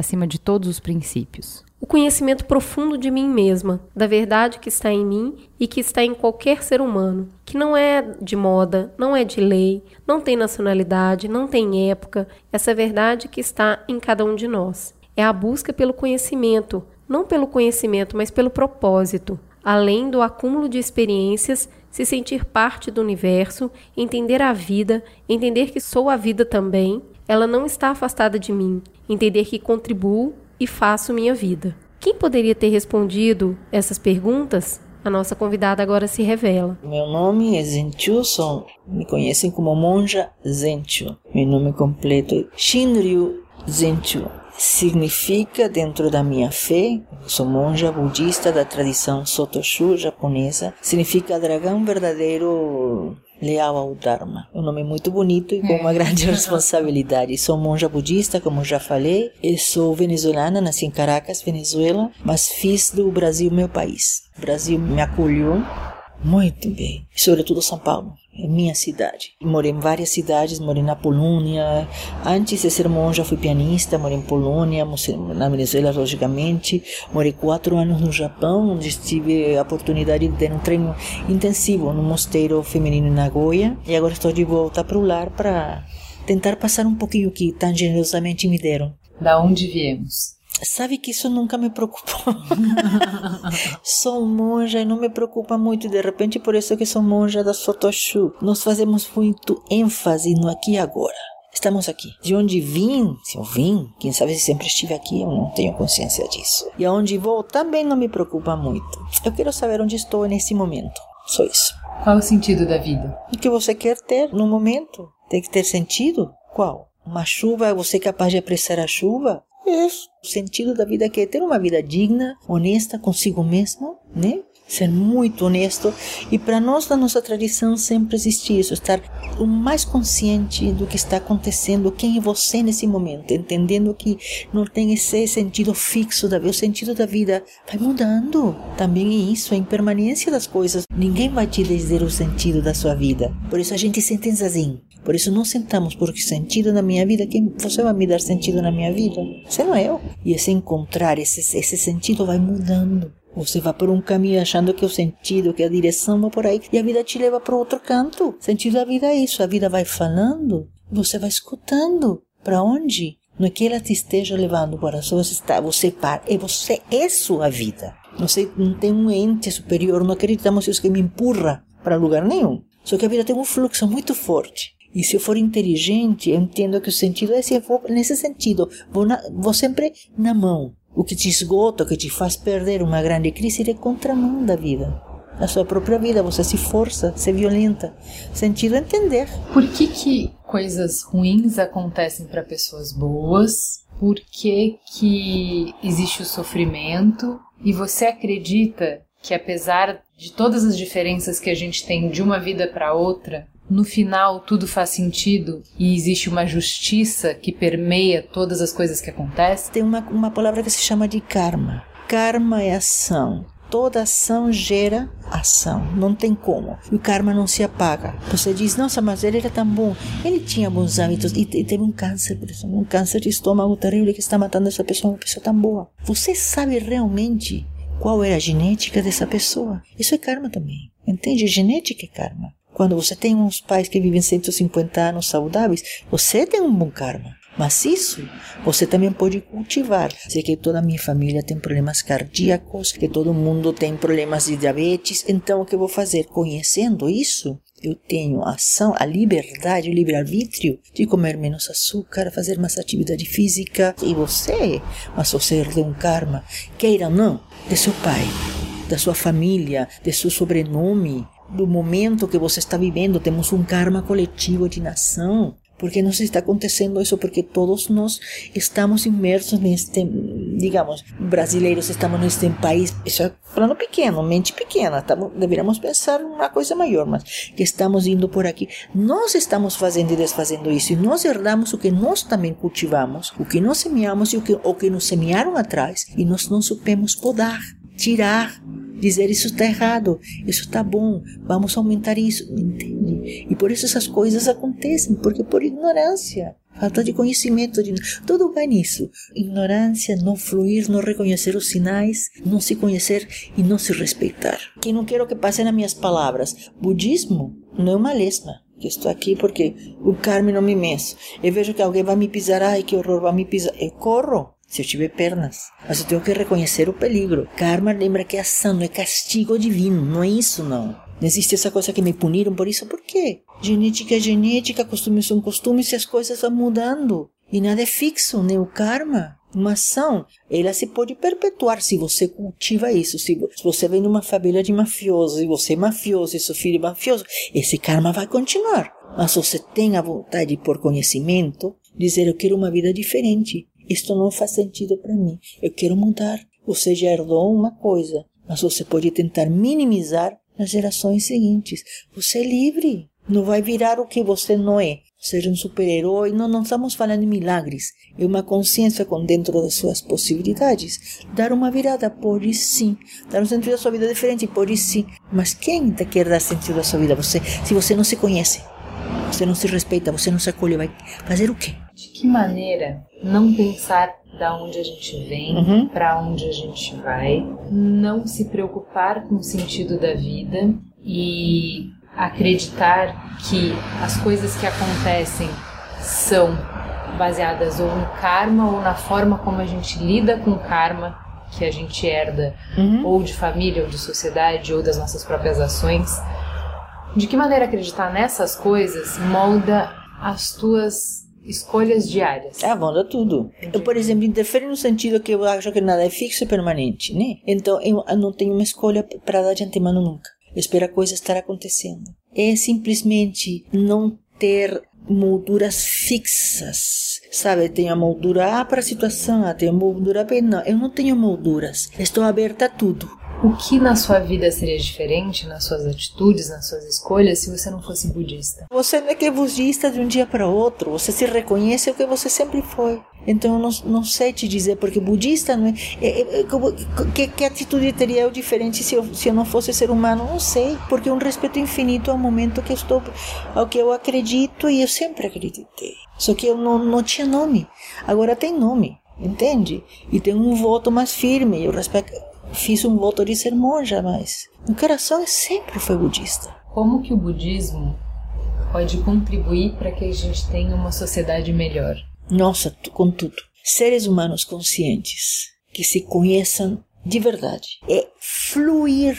acima de todos os princípios? O conhecimento profundo de mim mesma, da verdade que está em mim e que está em qualquer ser humano, que não é de moda, não é de lei, não tem nacionalidade, não tem época, essa verdade que está em cada um de nós. É a busca pelo conhecimento, não pelo conhecimento, mas pelo propósito, além do acúmulo de experiências, se sentir parte do universo, entender a vida, entender que sou a vida também, ela não está afastada de mim, entender que contribuo e faço minha vida. Quem poderia ter respondido essas perguntas? A nossa convidada agora se revela. Meu nome é Zenchu. Me conhecem como Monja Zenchu. Meu nome completo é Shinryu Zenchu. Significa, dentro da minha fé, sou monja budista da tradição Sotoshu japonesa, significa dragão verdadeiro leal ao Dharma. É um nome muito bonito e com uma grande *laughs* responsabilidade. Sou monja budista, como já falei. Eu sou venezuelana, nasci em Caracas, Venezuela, mas fiz do Brasil meu país. O Brasil me acolheu muito bem, sobretudo São Paulo minha cidade. Morei em várias cidades, morei na Polônia. Antes de ser monja, fui pianista, morei em Polônia, na Venezuela, logicamente. Morei quatro anos no Japão, onde tive a oportunidade de ter um treino intensivo no mosteiro feminino em Nagoya. E agora estou de volta para o lar para tentar passar um pouquinho que tão generosamente me deram. Da onde viemos? Sabe que isso nunca me preocupou. *laughs* sou monja e não me preocupa muito. De repente, por isso que sou monja da Sotoshu. Nós fazemos muito ênfase no aqui e agora. Estamos aqui. De onde vim, se eu vim, quem sabe se sempre estive aqui, eu não tenho consciência disso. E aonde vou também não me preocupa muito. Eu quero saber onde estou nesse momento. Só isso. Qual o sentido da vida? O que você quer ter no momento? Tem que ter sentido? Qual? Uma chuva, você é capaz de apreciar a chuva? Isso. O sentido da vida é ter uma vida digna, honesta consigo mesmo, né? Ser muito honesto. E para nós, na nossa tradição, sempre existe isso: estar o mais consciente do que está acontecendo, quem é você nesse momento, entendendo que não tem esse sentido fixo da vida. O sentido da vida vai mudando. Também é isso, a impermanência das coisas. Ninguém vai te dizer o sentido da sua vida. Por isso a gente sente assim. Por isso não sentamos porque sentido na minha vida, quem você vai me dar sentido na minha vida? Você não é eu. E esse encontrar esse, esse sentido vai mudando. Você vai por um caminho achando que o sentido, que a direção vai por aí, e a vida te leva para outro canto. Sentido da vida é isso, a vida vai falando, você vai escutando. Para onde? Não é que ela te esteja levando para você está, você para, e você é sua vida. Você não tem um ente superior, não acreditamos isso que me empurra para lugar nenhum. Só que a vida tem um fluxo muito forte. E se eu for inteligente, eu entendo que o sentido é se eu for nesse sentido, vou, na, vou sempre na mão. O que te esgota, o que te faz perder uma grande crise é contramão da vida. A sua própria vida, você se força, se violenta. Sentido é entender. Por que, que coisas ruins acontecem para pessoas boas? Por que, que existe o sofrimento? E você acredita que apesar de todas as diferenças que a gente tem de uma vida para outra, no final tudo faz sentido e existe uma justiça que permeia todas as coisas que acontecem? Tem uma, uma palavra que se chama de karma. Karma é ação. Toda ação gera ação, não tem como. E o karma não se apaga. Você diz, nossa, mas ele era tão bom. Ele tinha bons hábitos e, e teve um câncer, por exemplo, um câncer de estômago terrível que está matando essa pessoa, uma pessoa tão boa. Você sabe realmente qual é a genética dessa pessoa? Isso é karma também. Entende? Genética é karma. Quando você tem uns pais que vivem 150 anos saudáveis, você tem um bom karma. Mas isso você também pode cultivar. Sei que toda a minha família tem problemas cardíacos, que todo mundo tem problemas de diabetes. Então, o que eu vou fazer? Conhecendo isso, eu tenho a ação, a liberdade, o livre-arbítrio de comer menos açúcar, fazer mais atividade física. E você, mas você herdou um karma, queira ou não, de seu pai, da sua família, de seu sobrenome, do momento que você está vivendo, temos um karma coletivo de nação. Por que nos está acontecendo isso? Porque todos nós estamos imersos neste, digamos, brasileiros estamos neste país, isso é plano pequeno, mente pequena, estamos, deveríamos pensar uma coisa maior, mas que estamos indo por aqui. Nós estamos fazendo e desfazendo isso, e nós herdamos o que nós também cultivamos, o que nós semeamos e o que, o que nos semearam atrás, e nós não supemos podar, tirar, dizer isso está errado, isso está bom, vamos aumentar isso, entende? E por isso essas coisas acontecem, porque por ignorância, falta de conhecimento, de... tudo vai nisso. Ignorância, não fluir, não reconhecer os sinais, não se conhecer e não se respeitar. E não quero que passem as minhas palavras. Budismo não é uma lesma que estou aqui porque o Carme não me meço. Eu vejo que alguém vai me pisar, ai que horror, vai me pisar. Eu corro se eu tiver pernas. Mas eu tenho que reconhecer o peligro. Karma lembra que é ação, não é castigo divino, não é isso não. Não existe essa coisa que me puniram por isso, por quê? Genética é genética, costumes são costumes e as coisas vão mudando. E nada é fixo, nem o karma. Uma ação, ela se pode perpetuar se você cultiva isso. Se você vem de uma família de mafiosos e você é mafioso e seu filho é mafioso, esse karma vai continuar. Mas você tem a vontade, por conhecimento, dizer eu quero uma vida diferente. Isto não faz sentido para mim. Eu quero mudar. Você já herdou uma coisa, mas você pode tentar minimizar nas gerações seguintes. Você é livre. Não vai virar o que você não é. Seja um super-herói. Não, não estamos falando de milagres. É uma consciência com dentro das suas possibilidades. Dar uma virada, pode sim. Dar um sentido à sua vida diferente, pode sim. Mas quem quer dar sentido à sua vida? Você, se você não se conhece, você não se respeita, você não se acolhe, vai fazer o quê? De que maneira não pensar da onde a gente vem, Uhum. para onde a gente vai, não se preocupar com o sentido da vida e acreditar que as coisas que acontecem são baseadas ou no karma ou na forma como a gente lida com o karma que a gente herda ou de família ou de sociedade ou das nossas próprias ações. De que maneira acreditar nessas coisas molda as tuas escolhas diárias? Ah, muda tudo. Eu, por exemplo, interfere no sentido que eu acho que nada é fixo e permanente, né? Então, eu não tenho uma escolha para dar de antemano nunca. Eu espero a coisa estar acontecendo. É simplesmente não ter molduras fixas. Sabe, tenho a moldura A para a situação, tenho a moldura B. Não, eu não tenho molduras. Estou aberta a tudo. O que na sua vida seria diferente nas suas atitudes, nas suas escolhas, se você não fosse budista? Você não é que é budista de um dia para outro. Você se reconhece o que você sempre foi. Então não, não sei te dizer, porque budista não é. é- é- é que, que atitude teria eu diferente se eu, se eu não fosse ser humano? Não sei. Porque é um respeito infinito ao momento que eu estou. ao que eu acredito e eu sempre acreditei. Só que eu não, não tinha nome. Agora tem nome, entende? E tem um voto mais firme. Eu respeito. Fiz um voto de ser monja, mas o coração sempre foi budista. Como que o budismo pode contribuir para que a gente tenha uma sociedade melhor? Nossa, com tudo. Seres humanos conscientes que se conheçam de verdade. É fluir,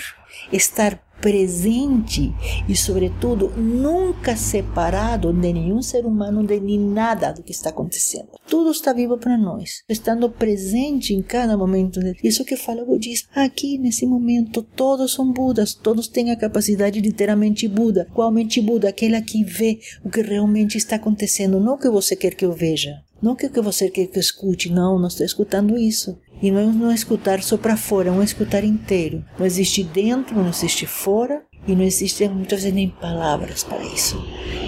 estar presente e, sobretudo, nunca separado de nenhum ser humano, de nada do que está acontecendo. Tudo está vivo para nós, estando presente em cada momento. Isso que fala o budismo. Aqui, nesse momento, todos são Budas, todos têm a capacidade de ter a mente Buda. Qual mente Buda? Aquela que vê o que realmente está acontecendo, não o que você quer que eu veja. Não o que você quer que eu escute, não, não estou escutando isso. E não, não é escutar só para fora, é um escutar inteiro. Não existe dentro, não existe fora, e não existe muitas vezes nem palavras para isso.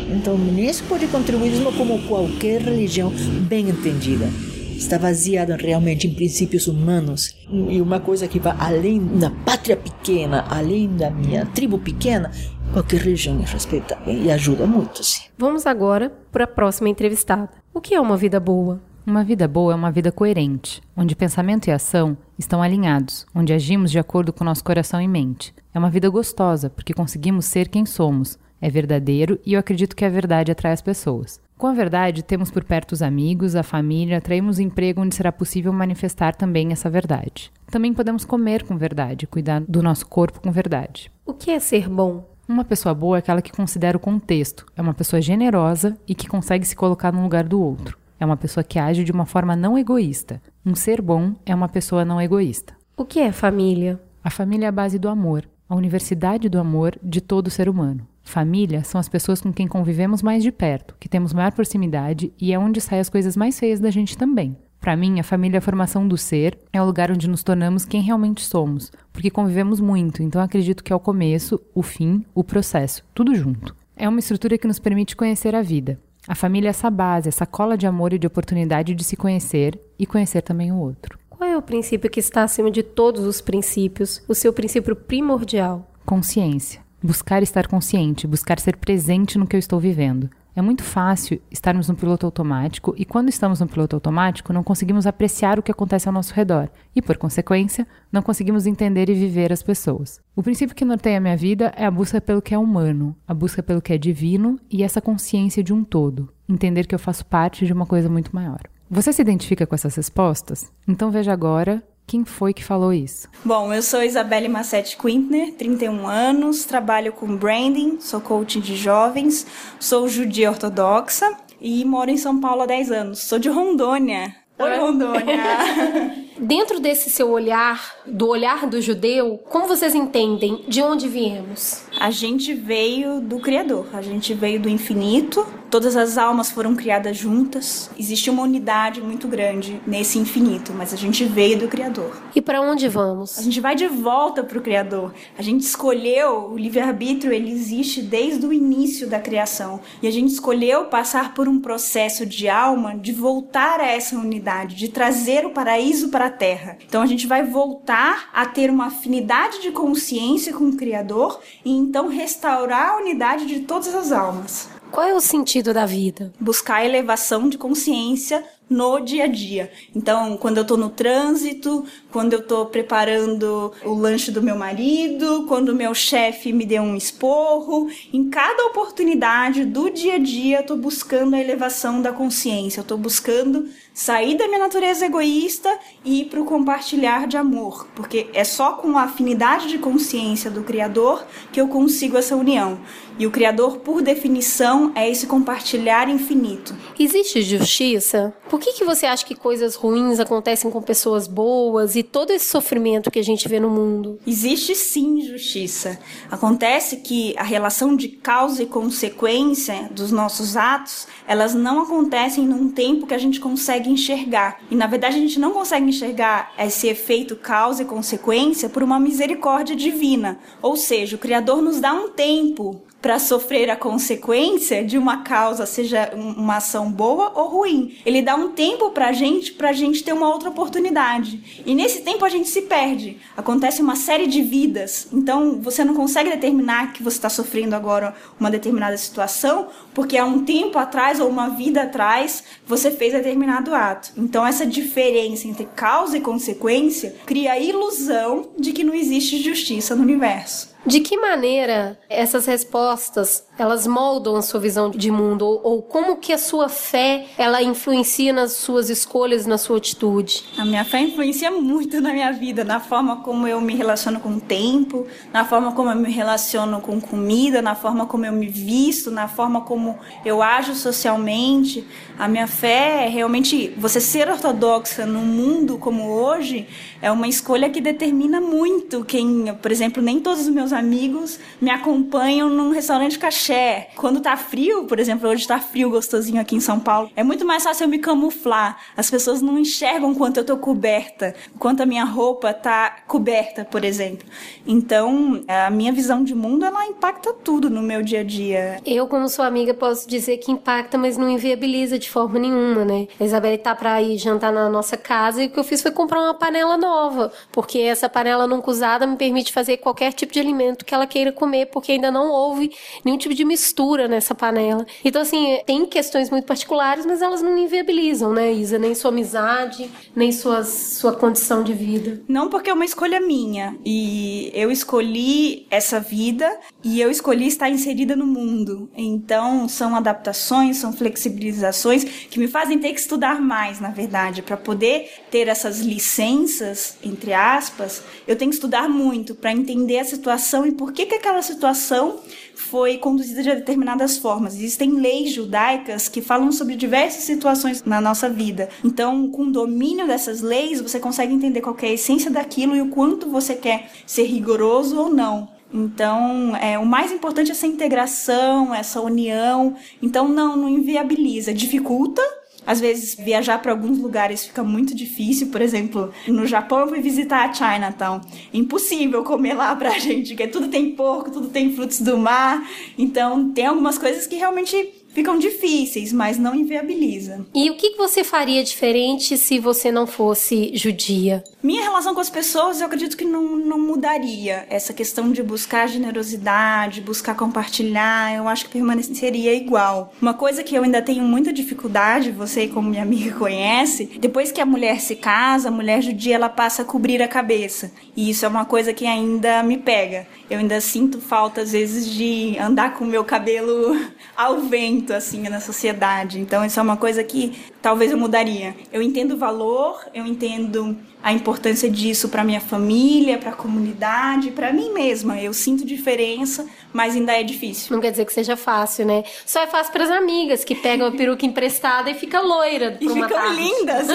Então, nisso pode contribuir como qualquer religião bem entendida. Está baseada realmente em princípios humanos e uma coisa que vai além da pátria pequena, além da minha tribo pequena, qualquer religião é respeitável e ajuda muito, sim. Vamos agora para a próxima entrevistada. O que é uma vida boa? Uma vida boa é uma vida coerente, onde pensamento e ação estão alinhados, onde agimos de acordo com nosso coração e mente. É uma vida gostosa, porque conseguimos ser quem somos. É verdadeiro e eu acredito que a verdade atrai as pessoas. Com a verdade, temos por perto os amigos, a família, atraímos emprego onde será possível manifestar também essa verdade. Também podemos comer com verdade, cuidar do nosso corpo com verdade. O que é ser bom? Uma pessoa boa é aquela que considera o contexto, é uma pessoa generosa e que consegue se colocar no lugar do outro. É uma pessoa que age de uma forma não egoísta. Um ser bom é uma pessoa não egoísta. O que é família? A família é a base do amor, a universidade do amor de todo ser humano. Família são as pessoas com quem convivemos mais de perto, que temos maior proximidade e é onde saem as coisas mais feias da gente também. Para mim, a família é a formação do ser, é o lugar onde nos tornamos quem realmente somos, porque convivemos muito, então acredito que é o começo, o fim, o processo, tudo junto. É uma estrutura que nos permite conhecer a vida. A família é essa base, essa cola de amor e de oportunidade de se conhecer e conhecer também o outro. Qual é o princípio que está acima de todos os princípios, o seu princípio primordial? Consciência. Buscar estar consciente, buscar ser presente no que eu estou vivendo. É muito fácil estarmos no piloto automático e, quando estamos no piloto automático, não conseguimos apreciar o que acontece ao nosso redor e, por consequência, não conseguimos entender e viver as pessoas. O princípio que norteia a minha vida é a busca pelo que é humano, a busca pelo que é divino e essa consciência de um todo, entender que eu faço parte de uma coisa muito maior. Você se identifica com essas respostas? Então veja agora quem foi que falou isso. Bom, eu sou Isabelle Massetti Quintner, 31 anos, trabalho com branding, sou coach de jovens, sou judia ortodoxa e moro em São Paulo há 10 anos. Sou de Rondônia. Oi, Rondônia! *laughs* Dentro desse seu olhar, do olhar do judeu, como vocês entendem de onde viemos? A gente veio do Criador, a gente veio do infinito, todas as almas foram criadas juntas. Existe uma unidade muito grande nesse infinito, mas a gente veio do Criador. E para onde vamos? A gente vai de volta para o Criador. A gente escolheu, o livre-arbítrio, ele existe desde o início da criação. E a gente escolheu passar por um processo de alma de voltar a essa unidade, de trazer o paraíso para a terra. Então a gente vai voltar a ter uma afinidade de consciência com o Criador e então restaurar a unidade de todas as almas. Qual é o sentido da vida? Buscar a elevação de consciência no dia a dia. Então, quando eu tô no trânsito, quando eu tô preparando o lanche do meu marido, quando o meu chefe me deu um esporro, em cada oportunidade do dia a dia, eu tô buscando a elevação da consciência, eu tô buscando sair da minha natureza egoísta e ir para o compartilhar de amor, porque é só com a afinidade de consciência do Criador que eu consigo essa união. E o Criador, por definição, é esse compartilhar infinito. Existe justiça? Por que, que você acha que coisas ruins acontecem com pessoas boas e todo esse sofrimento que a gente vê no mundo? Existe sim justiça. Acontece que a relação de causa e consequência dos nossos atos, elas não acontecem num tempo que a gente consegue enxergar. E na verdade a gente não consegue enxergar esse efeito causa e consequência por uma misericórdia divina. Ou seja, o Criador nos dá um tempo para sofrer a consequência de uma causa, seja uma ação boa ou ruim. Ele dá um tempo pra gente, pra gente ter uma outra oportunidade. E nesse tempo a gente se perde. Acontece uma série de vidas. Então você não consegue determinar que você está sofrendo agora uma determinada situação, porque há um tempo atrás ou uma vida atrás você fez determinado ato. Então essa diferença entre causa e consequência cria a ilusão de que não existe justiça no universo. De que maneira essas respostas elas moldam a sua visão de mundo ou, ou, como que a sua fé ela influencia nas suas escolhas, na sua atitude? A minha fé influencia muito na minha vida, na forma como eu me relaciono com o tempo, na forma como eu me relaciono com comida, na forma como eu me visto, na forma como eu ajo socialmente. A minha fé é realmente você ser ortodoxa num mundo como hoje é uma escolha que determina muito quem, por exemplo, nem todos os meus amigos me acompanham num restaurante caché. Quando tá frio, por exemplo, hoje tá frio gostosinho aqui em São Paulo, é muito mais fácil eu me camuflar. As pessoas não enxergam quanto eu tô coberta, quanto a minha roupa tá coberta, por exemplo. Então, a minha visão de mundo, ela impacta tudo no meu dia a dia. Eu, como sua amiga, posso dizer que impacta, mas não inviabiliza de forma nenhuma, né? A Isabelle tá pra ir jantar na nossa casa e o que eu fiz foi comprar uma panela nova, porque essa panela nunca usada me permite fazer qualquer tipo de alimento que ela queira comer, porque ainda não houve nenhum tipo de mistura nessa panela. Então, assim, tem questões muito particulares, mas elas não inviabilizam, né, Isa? Nem sua amizade, nem suas, sua condição de vida. Não porque é uma escolha minha. E eu escolhi essa vida e eu escolhi estar inserida no mundo. Então, são adaptações, são flexibilizações que me fazem ter que estudar mais, na verdade, para poder ter essas licenças, entre aspas, eu tenho que estudar muito para entender a situação e por que que aquela situação foi conduzida de determinadas formas. Existem leis judaicas que falam sobre diversas situações na nossa vida. Então, com o domínio dessas leis, você consegue entender qual é a essência daquilo e o quanto você quer ser rigoroso ou não. Então, é, o mais importante é essa integração, essa união. Então, não, não inviabiliza, dificulta, às vezes, viajar para alguns lugares fica muito difícil. Por exemplo, no Japão eu fui visitar a Chinatown. Impossível comer lá pra *laughs* gente, porque tudo tem porco, tudo tem frutos do mar. Então, tem algumas coisas que realmente ficam difíceis, mas não inviabiliza. E o que você faria diferente se você não fosse judia? Minha relação com as pessoas, eu acredito que não, não mudaria. Essa questão de buscar generosidade, buscar compartilhar, eu acho que permaneceria igual. Uma coisa que eu ainda tenho muita dificuldade, você como minha amiga *laughs* conhece, depois que a mulher se casa, a mulher judia ela passa a cobrir a cabeça. E isso é uma coisa que ainda me pega. Eu ainda sinto falta às vezes de andar com o meu cabelo *laughs* ao vento muito assim na sociedade. Então isso é uma coisa que talvez eu mudaria. Eu entendo o valor, eu entendo a importância disso para minha família, para a comunidade, para mim mesma. Eu sinto diferença, mas ainda é difícil. Não quer dizer que seja fácil, né? Só é fácil para as amigas que pegam a peruca emprestada e fica loira e ficam tarde. lindas. *laughs*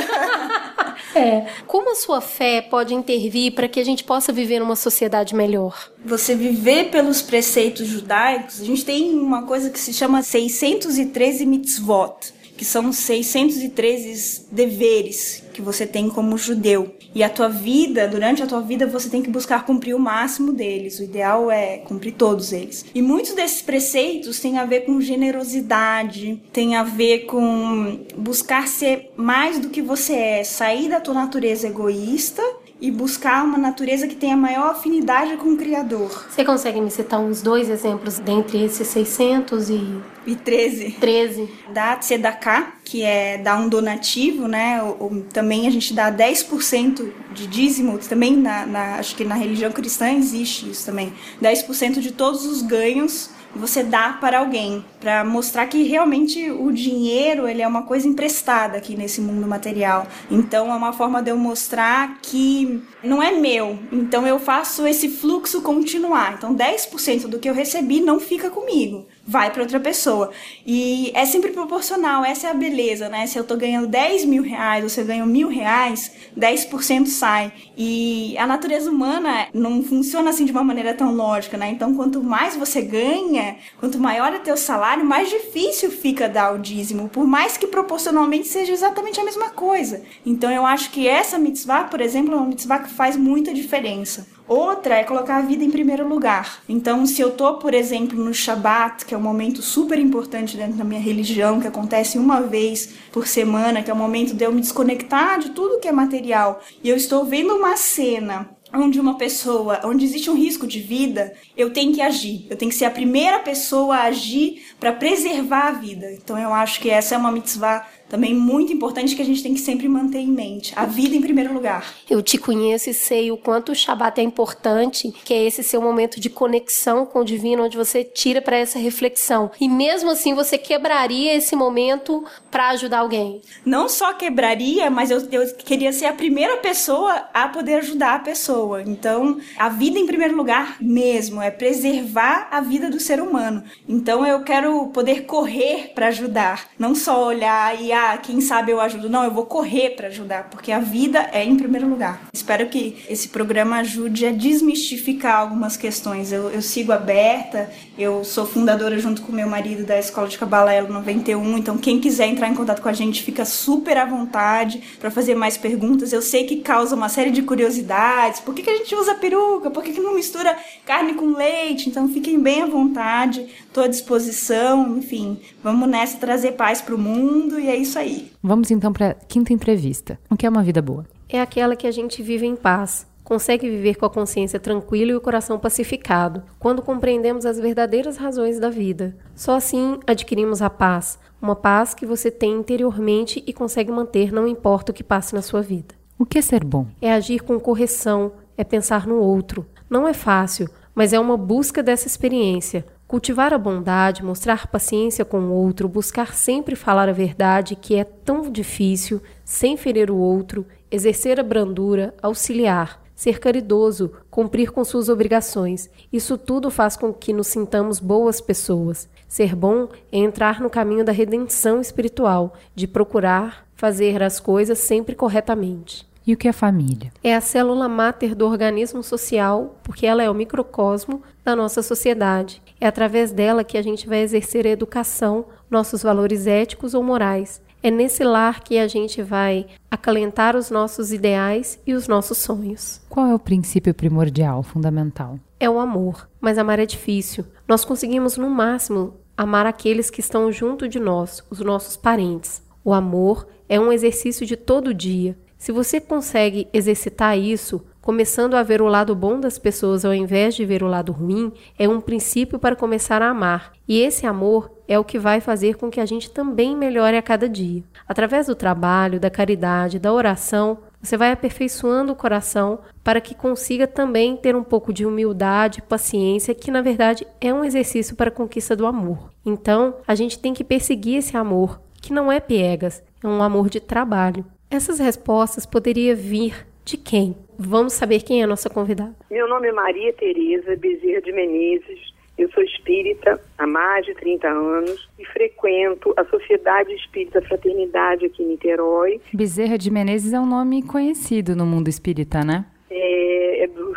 É. Como a sua fé pode intervir para que a gente possa viver numa sociedade melhor? Você viver pelos preceitos judaicos, a gente tem uma coisa que se chama 613 mitzvot, que são 613 deveres que você tem como judeu. E a tua vida, durante a tua vida, você tem que buscar cumprir o máximo deles. O ideal é cumprir todos eles. E muitos desses preceitos têm a ver com generosidade, tem a ver com buscar ser mais do que você é, sair da tua natureza egoísta e buscar uma natureza que tenha maior afinidade com o Criador. Você consegue me citar uns dois exemplos dentre esses 600 e... E 13. 13. Da Tzedakah, que é dar um donativo, né? Ou, ou, também a gente dá 10% de dízimo, também na, na, acho que na religião cristã existe isso também. 10% de todos os ganhos você dá para alguém, para mostrar que realmente o dinheiro ele é uma coisa emprestada aqui nesse mundo material. Então é uma forma de eu mostrar que não é meu. Então eu faço esse fluxo continuar. Então 10% do que eu recebi não fica comigo vai para outra pessoa. E é sempre proporcional, essa é a beleza, né? Se eu tô ganhando 10 mil reais ou se eu ganho mil reais, 10% sai. E a natureza humana não funciona assim de uma maneira tão lógica, né? Então, quanto mais você ganha, quanto maior é teu salário, mais difícil fica dar o dízimo, por mais que proporcionalmente seja exatamente a mesma coisa. Então, eu acho que essa mitzvah, por exemplo, é uma mitzvah que faz muita diferença. Outra é colocar a vida em primeiro lugar. Então, se eu tô, por exemplo, no Shabat, que é um momento super importante dentro da minha religião, que acontece uma vez por semana, que é o momento de eu me desconectar de tudo que é material, e eu estou vendo uma cena onde uma pessoa, onde existe um risco de vida, eu tenho que agir. Eu tenho que ser a primeira pessoa a agir para preservar a vida. Então eu acho que essa é uma mitzvah também muito importante que a gente tem que sempre manter em mente. A vida em primeiro lugar. Eu te conheço e sei o quanto o Shabat é importante, que é esse seu momento de conexão com o divino, onde você tira para essa reflexão. E mesmo assim você quebraria esse momento para ajudar alguém. Não só quebraria, mas eu, eu queria ser a primeira pessoa a poder ajudar a pessoa. Então, a vida em primeiro lugar mesmo, é preservar a vida do ser humano. Então, eu quero poder correr para ajudar, não só olhar e ah, quem sabe eu ajudo. Não, eu vou correr para ajudar, porque a vida é em primeiro lugar. Espero que esse programa ajude a desmistificar algumas questões. Eu, eu sigo aberta, eu sou fundadora junto com meu marido da Escola de Cabala Elo 91, então quem quiser entrar em contato com a gente fica super à vontade para fazer mais perguntas. Eu sei que causa uma série de curiosidades. Por que, que a gente usa peruca? Por que, que não mistura carne com leite? Então fiquem bem à vontade, estou à disposição, enfim. Vamos nessa trazer paz para o mundo e é isso aí. Vamos então para a quinta entrevista. O que é uma vida boa? É aquela que a gente vive em paz, consegue viver com a consciência tranquila e o coração pacificado, quando compreendemos as verdadeiras razões da vida. Só assim adquirimos a paz, uma paz que você tem interiormente e consegue manter não importa o que passe na sua vida. O que é ser bom? É agir com correção, é pensar no outro. Não é fácil, mas é uma busca dessa experiência, Cultivar a bondade, mostrar paciência com o outro, buscar sempre falar a verdade, que é tão difícil, sem ferir o outro, exercer a brandura, auxiliar, ser caridoso, cumprir com suas obrigações. Isso tudo faz com que nos sintamos boas pessoas. Ser bom é entrar no caminho da redenção espiritual, de procurar fazer as coisas sempre corretamente. E o que é família? É a célula máter do organismo social, porque ela é o microcosmo da nossa sociedade. É através dela que a gente vai exercer a educação, nossos valores éticos ou morais. É nesse lar que a gente vai acalentar os nossos ideais e os nossos sonhos. Qual é o princípio primordial, fundamental? É o amor, mas amar é difícil. Nós conseguimos, no máximo, amar aqueles que estão junto de nós, os nossos parentes. O amor é um exercício de todo dia. Se você consegue exercitar isso, começando a ver o lado bom das pessoas ao invés de ver o lado ruim, é um princípio para começar a amar. E esse amor é o que vai fazer com que a gente também melhore a cada dia. Através do trabalho, da caridade, da oração, você vai aperfeiçoando o coração para que consiga também ter um pouco de humildade, paciência, que na verdade é um exercício para a conquista do amor. Então, a gente tem que perseguir esse amor, que não é piegas, é um amor de trabalho. Essas respostas poderiam vir de quem? Vamos saber quem é a nossa convidada. Meu nome é Maria Tereza Bezerra de Menezes. Eu sou espírita há mais de 30 anos e frequento a Sociedade Espírita Fraternidade aqui em Niterói. Bezerra de Menezes é um nome conhecido no mundo espírita, né? É, é do,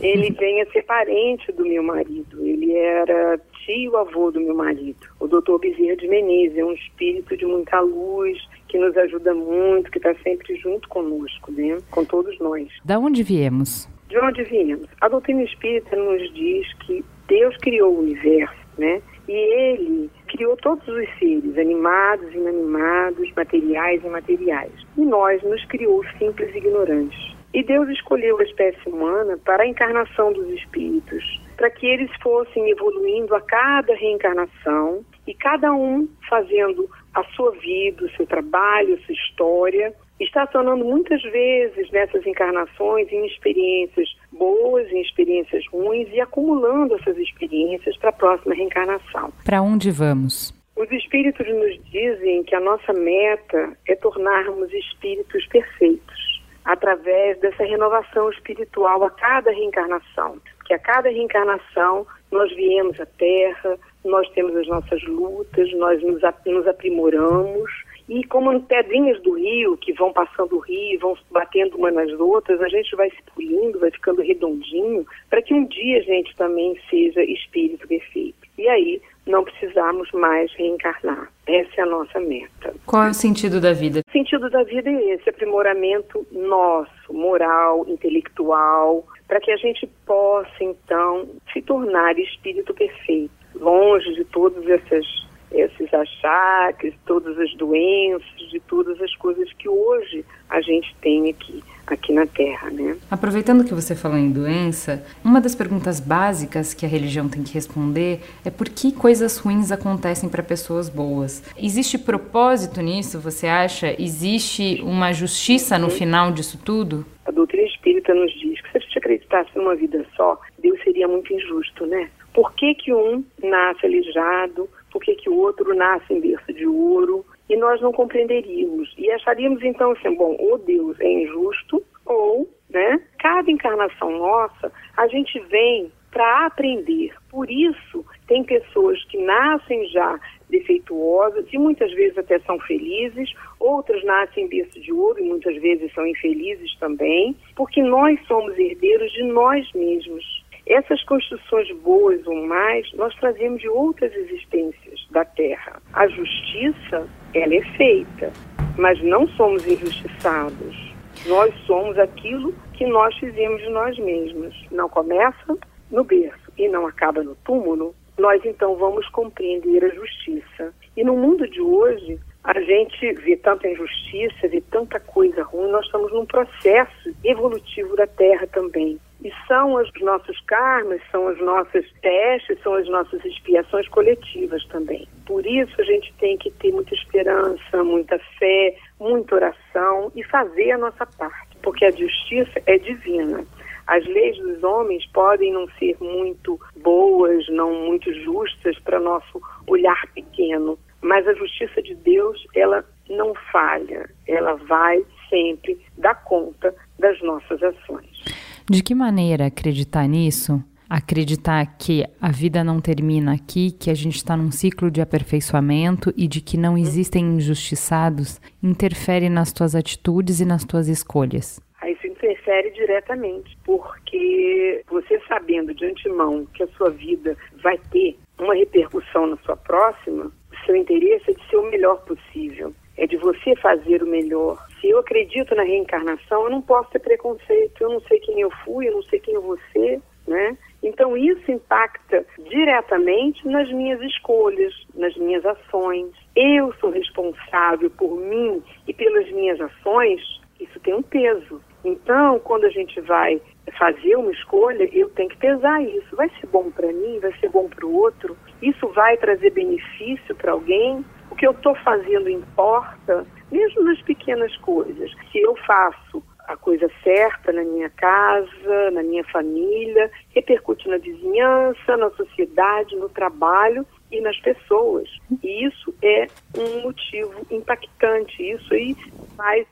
ele *laughs* vem a ser parente do meu marido. Ele era tio-avô do meu marido. O doutor Bezerra de Menezes é um espírito de muita luz, que nos ajuda muito, que está sempre junto conosco, né? com todos nós. Da onde viemos? De onde viemos? A doutrina espírita nos diz que Deus criou o universo, né? E ele criou todos os seres, animados, inanimados, materiais e imateriais. E nós nos criou simples e ignorantes. E Deus escolheu a espécie humana para a encarnação dos espíritos, para que eles fossem evoluindo a cada reencarnação e cada um fazendo a sua vida, o seu trabalho, a sua história, estacionando muitas vezes nessas encarnações em experiências boas, em experiências ruins e acumulando essas experiências para a próxima reencarnação. Para onde vamos? Os espíritos nos dizem que a nossa meta é tornarmos espíritos perfeitos através dessa renovação espiritual a cada reencarnação. Que a cada reencarnação nós viemos à Terra, nós temos as nossas lutas, nós nos, nos aprimoramos e como pedrinhas do rio, que vão passando o rio, vão batendo umas nas outras, a gente vai se pulindo, vai ficando redondinho, para que um dia a gente também seja espírito perfeito. E aí não precisarmos mais reencarnar. Essa é a nossa meta. Qual é o sentido da vida? O sentido da vida é esse, aprimoramento nosso, moral, intelectual, para que a gente possa, então, se tornar espírito perfeito, longe de todas essas esses achaques, todas as doenças, de todas as coisas que hoje a gente tem aqui, aqui na Terra, né? Aproveitando que você falou em doença, uma das perguntas básicas que a religião tem que responder é por que coisas ruins acontecem para pessoas boas. Existe propósito nisso, você acha? Existe uma justiça no final disso tudo? A doutrina espírita nos diz que se a gente acreditasse numa vida só, Deus seria muito injusto, né? Por que que um nasce aleijado, por que, que o outro nasce em berço de ouro, e nós não compreenderíamos. E acharíamos então assim, bom, ou Deus é injusto, ou, né, cada encarnação nossa, a gente vem para aprender. Por isso, tem pessoas que nascem já defeituosas e muitas vezes até são felizes, outras nascem em berço de ouro e muitas vezes são infelizes também, porque nós somos herdeiros de nós mesmos. Essas construções boas ou mais, nós trazemos de outras existências da Terra. A justiça, ela é feita, mas não somos injustiçados. Nós somos aquilo que nós fizemos de nós mesmos. Não começa no berço e não acaba no túmulo. Nós então vamos compreender a justiça. E no mundo de hoje, a gente vê tanta injustiça, vê tanta coisa ruim, nós estamos num processo evolutivo da Terra também. E são os nossos karmas, são os nossos testes, são as nossas expiações coletivas também. Por isso a gente tem que ter muita esperança, muita fé, muita oração e fazer a nossa parte, porque a justiça é divina. As leis dos homens podem não ser muito boas, não muito justas para nosso olhar pequeno, mas a justiça de Deus, ela não falha, ela vai sempre dar conta das nossas ações. De que maneira acreditar nisso? Acreditar que a vida não termina aqui, que a gente está num ciclo de aperfeiçoamento e de que não existem injustiçados, interfere nas tuas atitudes e nas tuas escolhas. Isso interfere diretamente, porque você sabendo de antemão que a sua vida vai ter uma repercussão na sua próxima, o seu interesse é de ser o melhor possível é de você fazer o melhor. Se eu acredito na reencarnação, eu não posso ter preconceito, eu não sei quem eu fui, eu não sei quem eu vou ser, né? Então isso impacta diretamente nas minhas escolhas, nas minhas ações. Eu sou responsável por mim e pelas minhas ações, isso tem um peso. Então, quando a gente vai fazer uma escolha, eu tenho que pesar isso. Vai ser bom para mim? Vai ser bom para o outro? Isso vai trazer benefício para alguém? O que eu estou fazendo importa, mesmo nas pequenas coisas. Se eu faço a coisa certa na minha casa, na minha família, repercute na vizinhança, na sociedade, no trabalho e nas pessoas. E isso é um motivo impactante. Isso aí faz,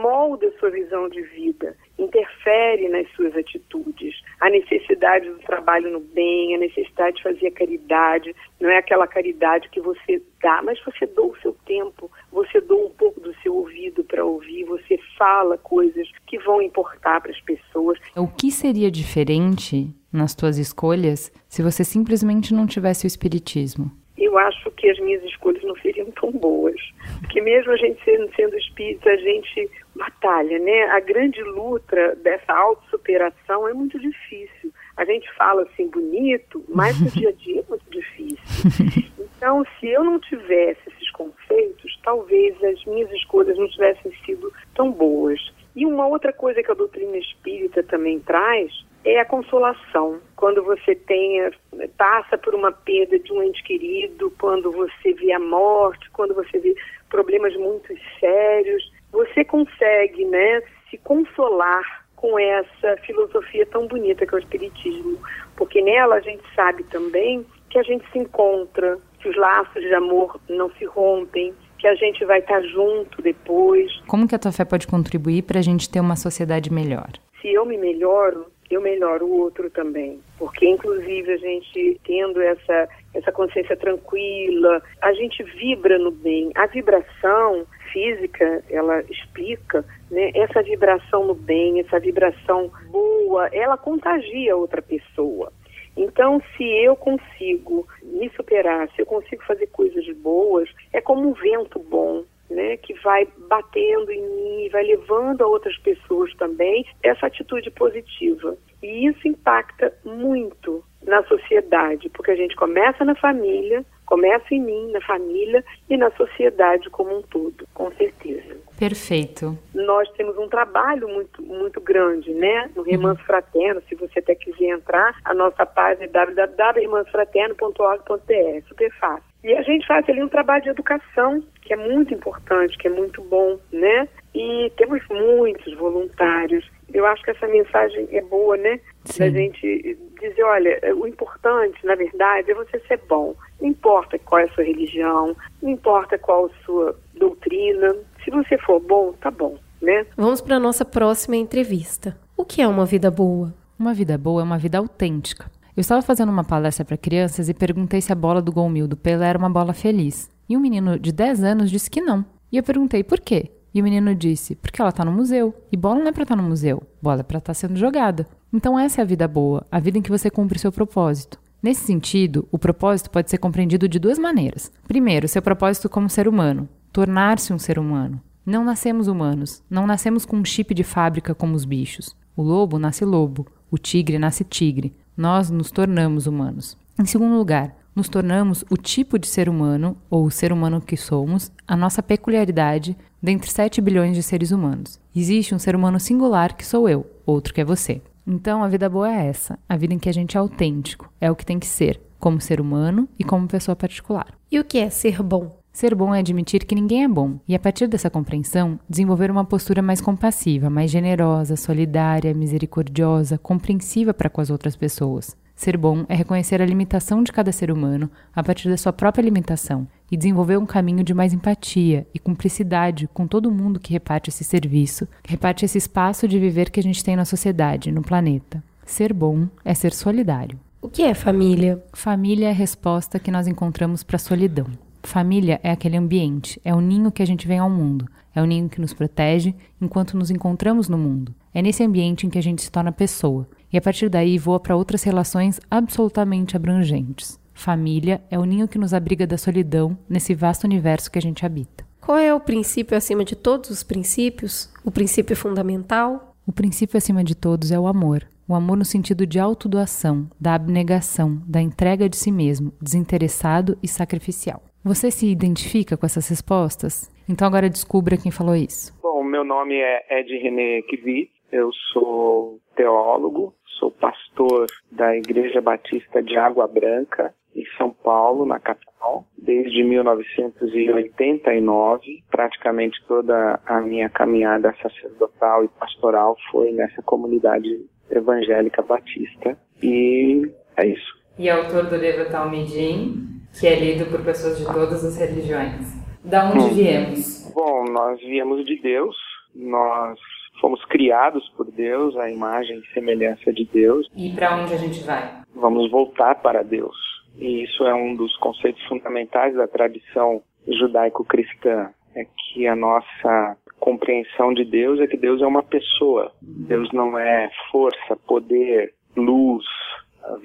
molda a sua visão de vida, interfere nas suas atitudes. a necessidade do trabalho no bem, a necessidade de fazer a caridade. Não é aquela caridade que você dá, mas você doa o seu tempo, você doa um pouco do seu ouvido para ouvir, você fala coisas que vão importar para as pessoas. O que seria diferente nas tuas escolhas se você simplesmente não tivesse o espiritismo? eu acho que as minhas escolhas não seriam tão boas. Porque mesmo a gente sendo, sendo espírita, a gente batalha, né? A grande luta dessa autossuperação é muito difícil. A gente fala assim bonito, mas no dia a dia é muito difícil. *laughs* Então, se eu não tivesse esses conceitos, talvez as minhas escolhas não tivessem sido tão boas. E uma outra coisa que a doutrina espírita também traz é a consolação. Quando você tenha, passa por uma perda de um ente querido, quando você vê a morte, quando você vê problemas muito sérios, você consegue, né, se consolar com essa filosofia tão bonita que é o espiritismo, porque nela a gente sabe também que a gente se encontra, que os laços de amor não se rompem, que a gente vai estar junto depois. Como que a tua fé pode contribuir para a gente ter uma sociedade melhor? Se eu me melhoro, eu melhoro o outro também. Porque, inclusive, a gente tendo essa, essa consciência tranquila, a gente vibra no bem. A vibração física, ela explica, né? Essa vibração no bem, essa vibração boa, ela contagia outra pessoa. Então, se eu consigo me superar, se eu consigo fazer coisas boas, é como um vento bom né, que vai batendo em mim, vai levando a outras pessoas também essa atitude positiva. E isso impacta muito na sociedade, porque a gente começa na família, começa em mim, na família e na sociedade como um todo, com certeza. Perfeito. Nós temos um trabalho muito, muito grande, né? No Remanso uhum. Fraterno, se você até quiser entrar, a nossa página é www.irmansfraterno.org.br, super fácil. E a gente faz ali um trabalho de educação, que é muito importante, que é muito bom, né? E temos muitos voluntários. Eu acho que essa mensagem é boa, né? Sim. Da gente dizer, olha, o importante, na verdade, é você ser bom. Não importa qual é a sua religião, não importa qual a sua doutrina. Se você for bom, tá bom, né? Vamos para a nossa próxima entrevista. O que é uma vida boa? Uma vida boa é uma vida autêntica. Eu estava fazendo uma palestra para crianças e perguntei se a bola do gol mil do Pelé era uma bola feliz. E um menino de 10 anos disse que não. E eu perguntei por quê? E o menino disse: porque ela está no museu. E bola não é para estar tá no museu, bola é para estar tá sendo jogada. Então essa é a vida boa, a vida em que você cumpre seu propósito. Nesse sentido, o propósito pode ser compreendido de duas maneiras. Primeiro, seu propósito como ser humano, tornar-se um ser humano. Não nascemos humanos, não nascemos com um chip de fábrica como os bichos. O lobo nasce lobo, o tigre nasce tigre nós nos tornamos humanos. Em segundo lugar, nos tornamos o tipo de ser humano, ou o ser humano que somos, a nossa peculiaridade dentre 7 bilhões de seres humanos. Existe um ser humano singular que sou eu, outro que é você. Então a vida boa é essa, a vida em que a gente é autêntico, é o que tem que ser, como ser humano e como pessoa particular. E o que é ser bom? Ser bom é admitir que ninguém é bom, e a partir dessa compreensão, desenvolver uma postura mais compassiva, mais generosa, solidária, misericordiosa, compreensiva para com as outras pessoas. Ser bom é reconhecer a limitação de cada ser humano a partir da sua própria limitação e desenvolver um caminho de mais empatia e cumplicidade com todo mundo que reparte esse serviço, que reparte esse espaço de viver que a gente tem na sociedade, no planeta. Ser bom é ser solidário. O que é família? Família é a resposta que nós encontramos para a solidão. Família é aquele ambiente, é o ninho que a gente vem ao mundo, é o ninho que nos protege enquanto nos encontramos no mundo. É nesse ambiente em que a gente se torna pessoa, e a partir daí voa para outras relações absolutamente abrangentes. Família é o ninho que nos abriga da solidão nesse vasto universo que a gente habita. Qual é o princípio acima de todos os princípios? O princípio fundamental? O princípio acima de todos é o amor. O amor no sentido de autodoação, da abnegação, da entrega de si mesmo, desinteressado e sacrificial. Você se identifica com essas respostas? Então agora descubra quem falou isso. Bom, meu nome é Ed René Kivit, eu sou teólogo, sou pastor da Igreja Batista de Água Branca, em São Paulo, na capital, desde 1989. Praticamente toda a minha caminhada sacerdotal e pastoral foi nessa comunidade evangélica batista. E é isso. E autor do livro Talmidim, que é lido por pessoas de todas as religiões. Da onde hum. viemos? Bom, nós viemos de Deus, nós fomos criados por Deus, a imagem e semelhança de Deus. E para onde a gente vai? Vamos voltar para Deus. E isso é um dos conceitos fundamentais da tradição judaico-cristã, é que a nossa compreensão de Deus é que Deus é uma pessoa. Deus não é força, poder, luz,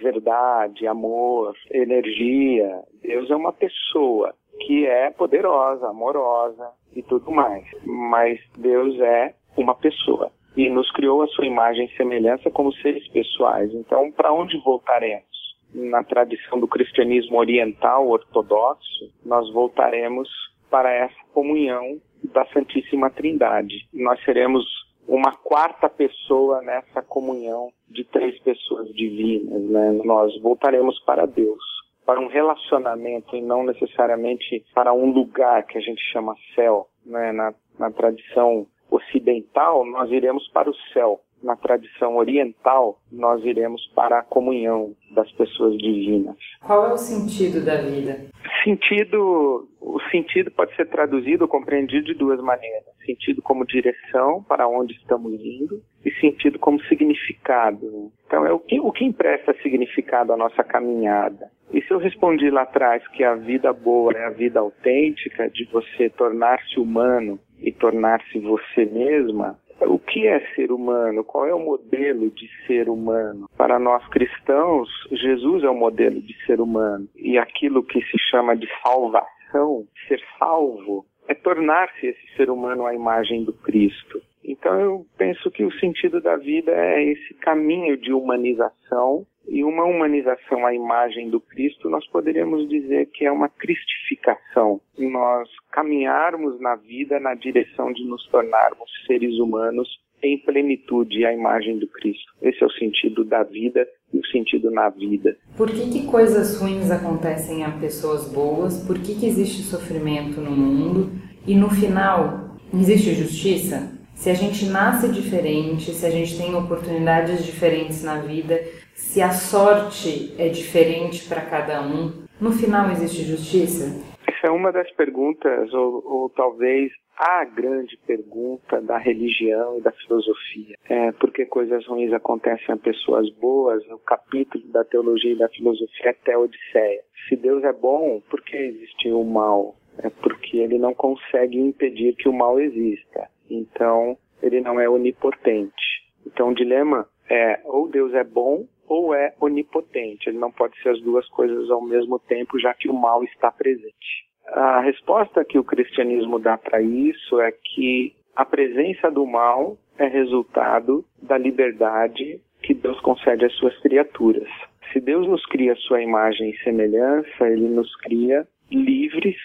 verdade, amor, energia. Deus é uma pessoa que é poderosa, amorosa e tudo mais. Mas Deus é uma pessoa e nos criou a sua imagem e semelhança como seres pessoais. Então, para onde voltaremos? Na tradição do cristianismo oriental ortodoxo, nós voltaremos para essa comunhão da Santíssima Trindade. Nós seremos uma quarta pessoa nessa comunhão de três pessoas divinas. Né? Nós voltaremos para Deus, para um relacionamento e não necessariamente para um lugar que a gente chama céu. Né? Na, na tradição ocidental, nós iremos para o céu. Na tradição oriental, nós iremos para a comunhão das pessoas divinas. Qual é o sentido da vida? Sentido, o sentido pode ser traduzido ou compreendido de duas maneiras: sentido como direção para onde estamos indo e sentido como significado. Então é o que o que empresta significado à nossa caminhada. E se eu respondi lá atrás que a vida boa é a vida autêntica, de você tornar-se humano e tornar-se você mesma, o que é ser humano? Qual é o modelo de ser humano? Para nós cristãos, Jesus é o modelo de ser humano. E aquilo que se chama de salvação, ser salvo, é tornar-se esse ser humano à imagem do Cristo. Então eu penso que o sentido da vida é esse caminho de humanização e uma humanização à imagem do Cristo, nós poderíamos dizer que é uma cristificação. Nós caminharmos na vida na direção de nos tornarmos seres humanos em plenitude à imagem do Cristo. Esse é o sentido da vida e o sentido na vida. Por que, que coisas ruins acontecem a pessoas boas? Por que, que existe sofrimento no mundo? E no final, existe justiça? Se a gente nasce diferente, se a gente tem oportunidades diferentes na vida, se a sorte é diferente para cada um, no final existe justiça? Essa é uma das perguntas, ou, ou talvez a grande pergunta da religião e da filosofia. É, por que coisas ruins acontecem a pessoas boas? O capítulo da teologia e da filosofia é Teodiceia. Se Deus é bom, por que existe o mal? É porque ele não consegue impedir que o mal exista. Então, ele não é onipotente. Então, o dilema é ou Deus é bom ou é onipotente. Ele não pode ser as duas coisas ao mesmo tempo, já que o mal está presente. A resposta que o cristianismo dá para isso é que a presença do mal é resultado da liberdade que Deus concede às suas criaturas. Se Deus nos cria sua imagem e semelhança, ele nos cria livres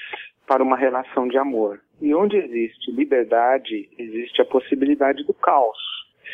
para uma relação de amor. E onde existe liberdade, existe a possibilidade do caos.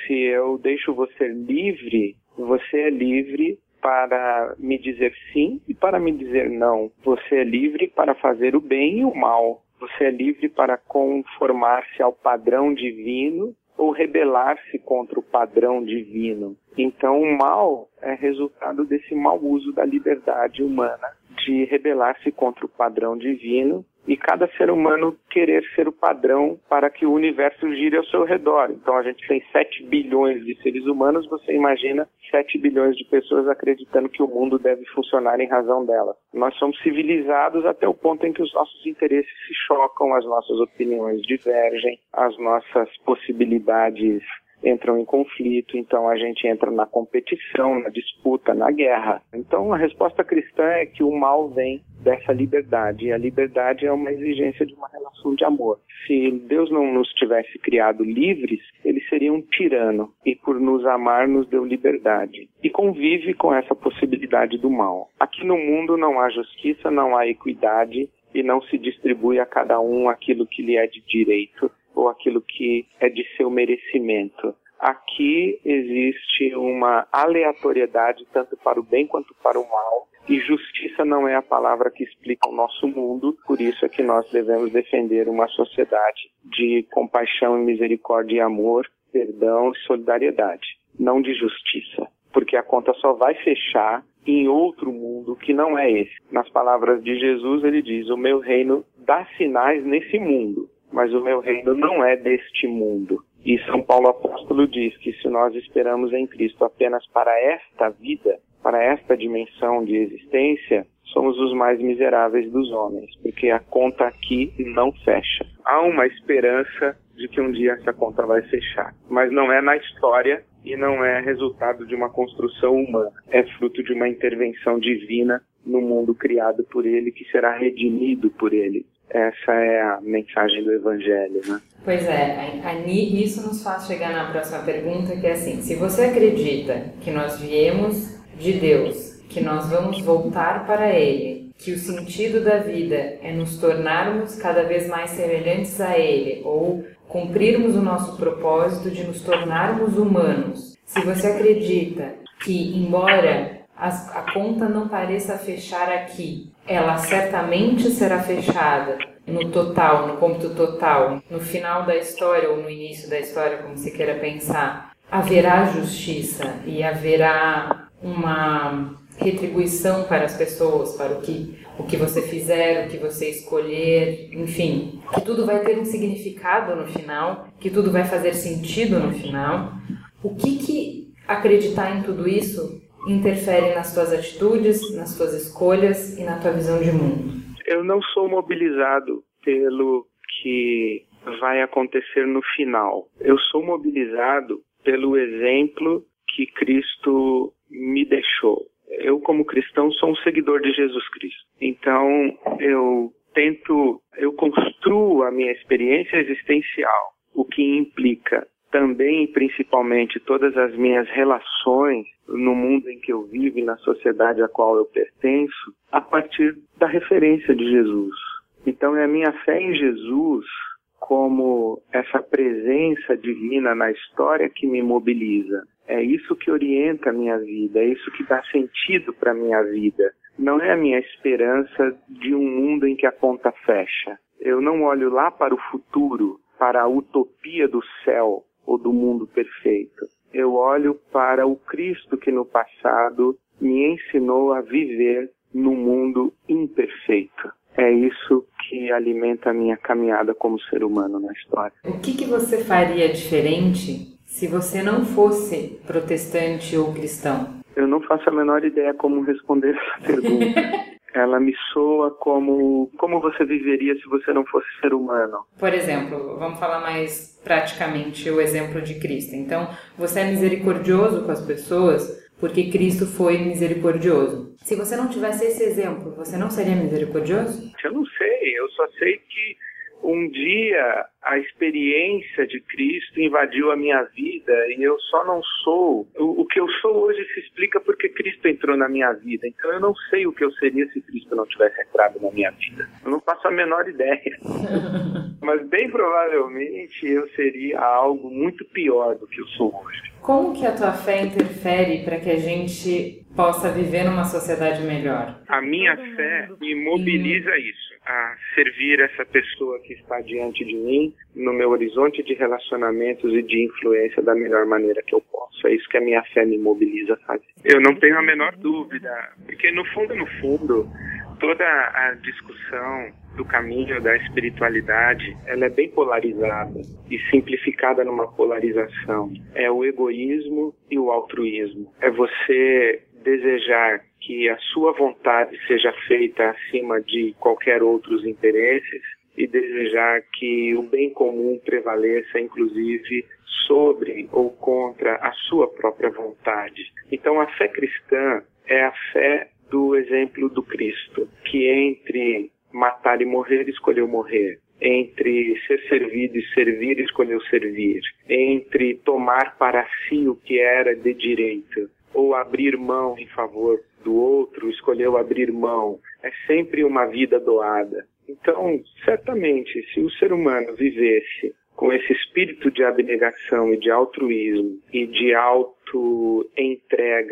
Se eu deixo você livre, você é livre para me dizer sim e para me dizer não. Você é livre para fazer o bem e o mal. Você é livre para conformar-se ao padrão divino ou rebelar-se contra o padrão divino. Então, o mal é resultado desse mau uso da liberdade humana de rebelar-se contra o padrão divino e cada ser humano querer ser o padrão para que o universo gire ao seu redor. Então a gente tem 7 bilhões de seres humanos, você imagina 7 bilhões de pessoas acreditando que o mundo deve funcionar em razão dela. Nós somos civilizados até o ponto em que os nossos interesses se chocam, as nossas opiniões divergem, as nossas possibilidades entram em conflito, então a gente entra na competição, na disputa, na guerra. Então a resposta cristã é que o mal vem dessa liberdade, e a liberdade é uma exigência de uma relação de amor. Se Deus não nos tivesse criado livres, ele seria um tirano, e por nos amar nos deu liberdade. E convive com essa possibilidade do mal. Aqui no mundo não há justiça, não há equidade, e não se distribui a cada um aquilo que lhe é de direito ou aquilo que é de seu merecimento. Aqui existe uma aleatoriedade tanto para o bem quanto para o mal, e justiça não é a palavra que explica o nosso mundo, por isso é que nós devemos defender uma sociedade de compaixão e misericórdia e amor, perdão e solidariedade, não de justiça, porque a conta só vai fechar em outro mundo que não é esse. Nas palavras de Jesus, ele diz: O meu reino dá sinais nesse mundo mas o meu reino não é deste mundo. E São Paulo apóstolo diz que se nós esperamos em Cristo apenas para esta vida, para esta dimensão de existência, somos os mais miseráveis dos homens, porque a conta aqui não fecha. Há uma esperança de que um dia essa conta vai fechar, mas não é na história e não é resultado de uma construção humana, é fruto de uma intervenção divina no mundo criado por ele que será redimido por ele. Essa é a mensagem do Evangelho, né? Pois é, isso nos faz chegar na próxima pergunta, que é assim: se você acredita que nós viemos de Deus, que nós vamos voltar para Ele, que o sentido da vida é nos tornarmos cada vez mais semelhantes a Ele, ou cumprirmos o nosso propósito de nos tornarmos humanos. Se você acredita que, embora a conta não pareça fechar aqui, ela certamente será fechada no total, no cômputo total, no final da história ou no início da história, como se queira pensar, haverá justiça e haverá uma retribuição para as pessoas, para o que, o que você fizer, o que você escolher, enfim, que tudo vai ter um significado no final, que tudo vai fazer sentido no final. O que que acreditar em tudo isso interfere nas tuas atitudes, nas tuas escolhas e na tua visão de mundo? Eu não sou mobilizado pelo que vai acontecer no final. Eu sou mobilizado pelo exemplo que Cristo me deixou. Eu, como cristão, sou um seguidor de Jesus Cristo. Então, eu tento, eu construo a minha experiência existencial, o que implica também, principalmente, todas as minhas relações no mundo em que eu vivo e na sociedade a qual eu pertenço, a partir da referência de Jesus. Então, é a minha fé em Jesus como essa presença divina na história que me mobiliza. É isso que orienta a minha vida, é isso que dá sentido para a minha vida. Não é a minha esperança de um mundo em que a conta fecha. Eu não olho lá para o futuro, para a utopia do céu ou do mundo perfeito. Eu olho para o Cristo que no passado me ensinou a viver no mundo imperfeito. É isso que alimenta a minha caminhada como ser humano na história. O que, que você faria diferente se você não fosse protestante ou cristão? Eu não faço a menor ideia como responder essa *laughs* pergunta. Ela me soa como como você viveria se você não fosse ser humano. Por exemplo, vamos falar mais praticamente o exemplo de Cristo. Então, você é misericordioso com as pessoas porque Cristo foi misericordioso. Se você não tivesse esse exemplo, você não seria misericordioso? Eu não sei, eu só sei que um dia a experiência de Cristo invadiu a minha vida e eu só não sou. O, o, que eu sou hoje se explica porque Cristo entrou na minha vida. Então eu não sei o que eu seria se Cristo não tivesse entrado na minha vida. Eu não faço a menor ideia. *laughs* Mas bem provavelmente eu seria algo muito pior do que eu sou hoje. Como que a tua fé interfere para que a gente possa viver numa sociedade melhor? A minha fé me mobiliza isso, a servir essa pessoa que está diante de mim no meu horizonte de relacionamentos e de influência da melhor maneira que eu posso. É isso que a minha fé me mobiliza a fazer. Eu não tenho a menor dúvida, porque no fundo, no fundo, toda a discussão do caminho da espiritualidade, ela é bem polarizada e simplificada numa polarização. É o egoísmo e o altruísmo. É você desejar que a sua vontade seja feita acima de qualquer outros interesses e desejar que o bem comum prevaleça, inclusive, sobre ou contra a sua própria vontade. Então, a fé cristã é a fé do exemplo do Cristo, que entre matar e morrer escolheu morrer, entre ser servido e servir escolheu servir, entre tomar para si o que era de direito ou abrir mão em favor do outro, escolheu abrir mão. É sempre uma vida doada. Então, certamente, se o ser humano vivesse com esse espírito de abnegação e de altruísmo e de auto-entrega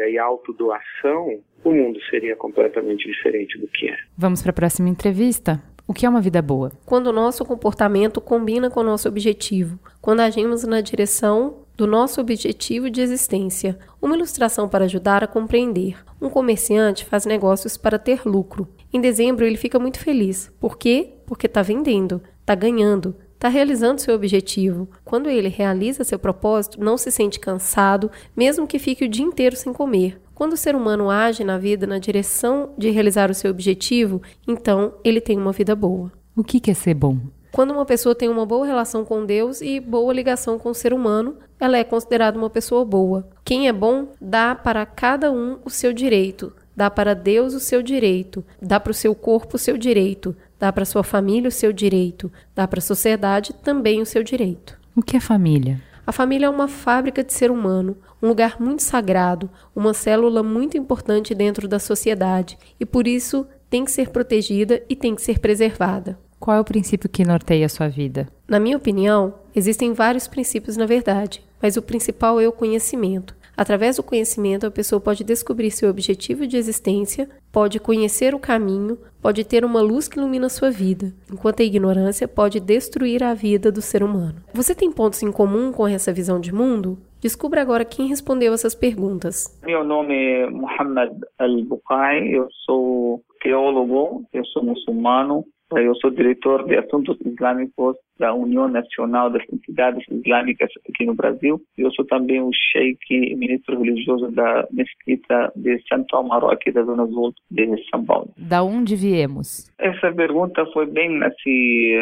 e autodoação, o mundo seria completamente diferente do que é. Vamos para a próxima entrevista. O que é uma vida boa? Quando o nosso comportamento combina com o nosso objetivo, quando agimos na direção do nosso objetivo de existência. Uma ilustração para ajudar a compreender. Um comerciante faz negócios para ter lucro. Em dezembro ele fica muito feliz. Por quê? Porque está vendendo, está ganhando, está realizando seu objetivo. Quando ele realiza seu propósito, não se sente cansado, mesmo que fique o dia inteiro sem comer. Quando o ser humano age na vida na direção de realizar o seu objetivo, então ele tem uma vida boa. O que é ser bom? Quando uma pessoa tem uma boa relação com Deus e boa ligação com o ser humano, ela é considerada uma pessoa boa. Quem é bom dá para cada um o seu direito, dá para Deus o seu direito, dá para o seu corpo o seu direito, dá para sua família o seu direito, dá para a sociedade também o seu direito. O que é família? A família é uma fábrica de ser humano, um lugar muito sagrado, uma célula muito importante dentro da sociedade e por isso tem que ser protegida e tem que ser preservada. Qual é o princípio que norteia a sua vida? Na minha opinião, existem vários princípios na verdade, mas o principal é o conhecimento. Através do conhecimento, a pessoa pode descobrir seu objetivo de existência, pode conhecer o caminho, pode ter uma luz que ilumina sua vida, enquanto a ignorância pode destruir a vida do ser humano. Você tem pontos em comum com essa visão de mundo? Descubra agora quem respondeu essas perguntas. Meu nome é Muhammad Al-Bukai, eu sou teólogo, eu sou muçulmano, eu sou diretor de assuntos islâmicos da União Nacional das Entidades Islâmicas aqui no Brasil. Eu sou também o sheik e ministro religioso da mesquita de Santo Amaro, aqui da Zona Sul de São Paulo. Da onde viemos? Essa pergunta foi bem assim,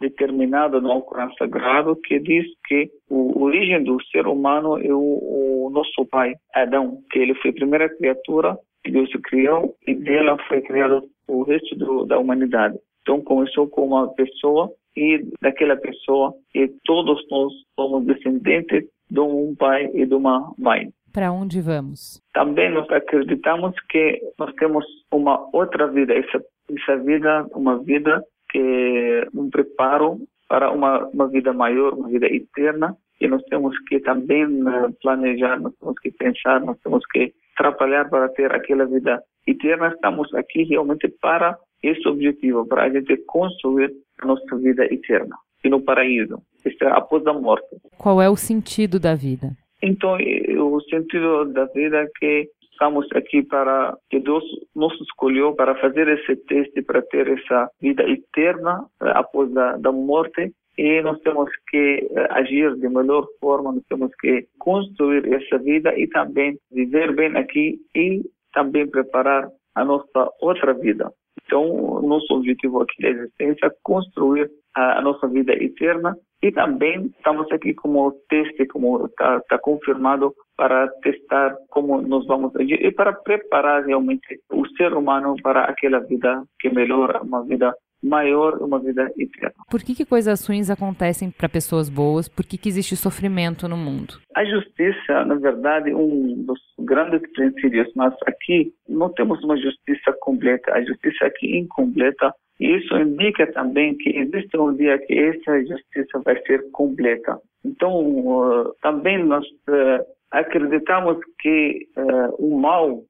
determinada no Alcorão Sagrado, que diz que a origem do ser humano é o, o nosso pai, Adão, que ele foi a primeira criatura que Deus criou e dela foi criado o resto do, da humanidade. Então começou com uma pessoa e daquela pessoa e todos nós somos descendentes de um pai e de uma mãe. Para onde vamos? Também nós acreditamos que nós temos uma outra vida, essa, essa vida, uma vida que um preparo para uma, uma vida maior, uma vida eterna, e nós temos que também uh, planejar, nós temos que pensar, nós temos que trabalhar para ter aquela vida eterna. Estamos aqui realmente para esse objetivo, para a gente construir a nossa vida eterna e no paraíso, é após a morte. Qual é o sentido da vida? Então, o sentido da vida é que estamos aqui para que Deus nos escolheu para fazer esse teste para ter essa vida eterna eh, após a da morte e nós temos que eh, agir de melhor forma, nós temos que construir essa vida e também viver bem aqui e também preparar a nossa outra vida. Então, nosso objetivo aqui da existência é construir a, a nossa vida eterna e também estamos aqui como teste, como está tá confirmado, para testar como nós vamos agir e para preparar realmente o ser humano para aquela vida que melhora, uma vida maior, uma vida eterna. Por que, que coisas ruins acontecem para pessoas boas? Por que, que existe sofrimento no mundo? A justiça, na verdade, um dos grandes princípios, mas aqui não temos uma justiça completa. A justiça aqui incompleta isso indica também que existe um dia que essa justiça vai ser completa. Então, uh, também nós uh, acreditamos que uh, o mal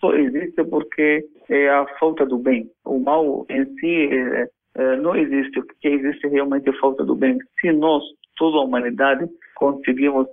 só existe porque é a falta do bem. O mal em si não existe, porque existe realmente a falta do bem. Se nós, toda a humanidade, conseguimos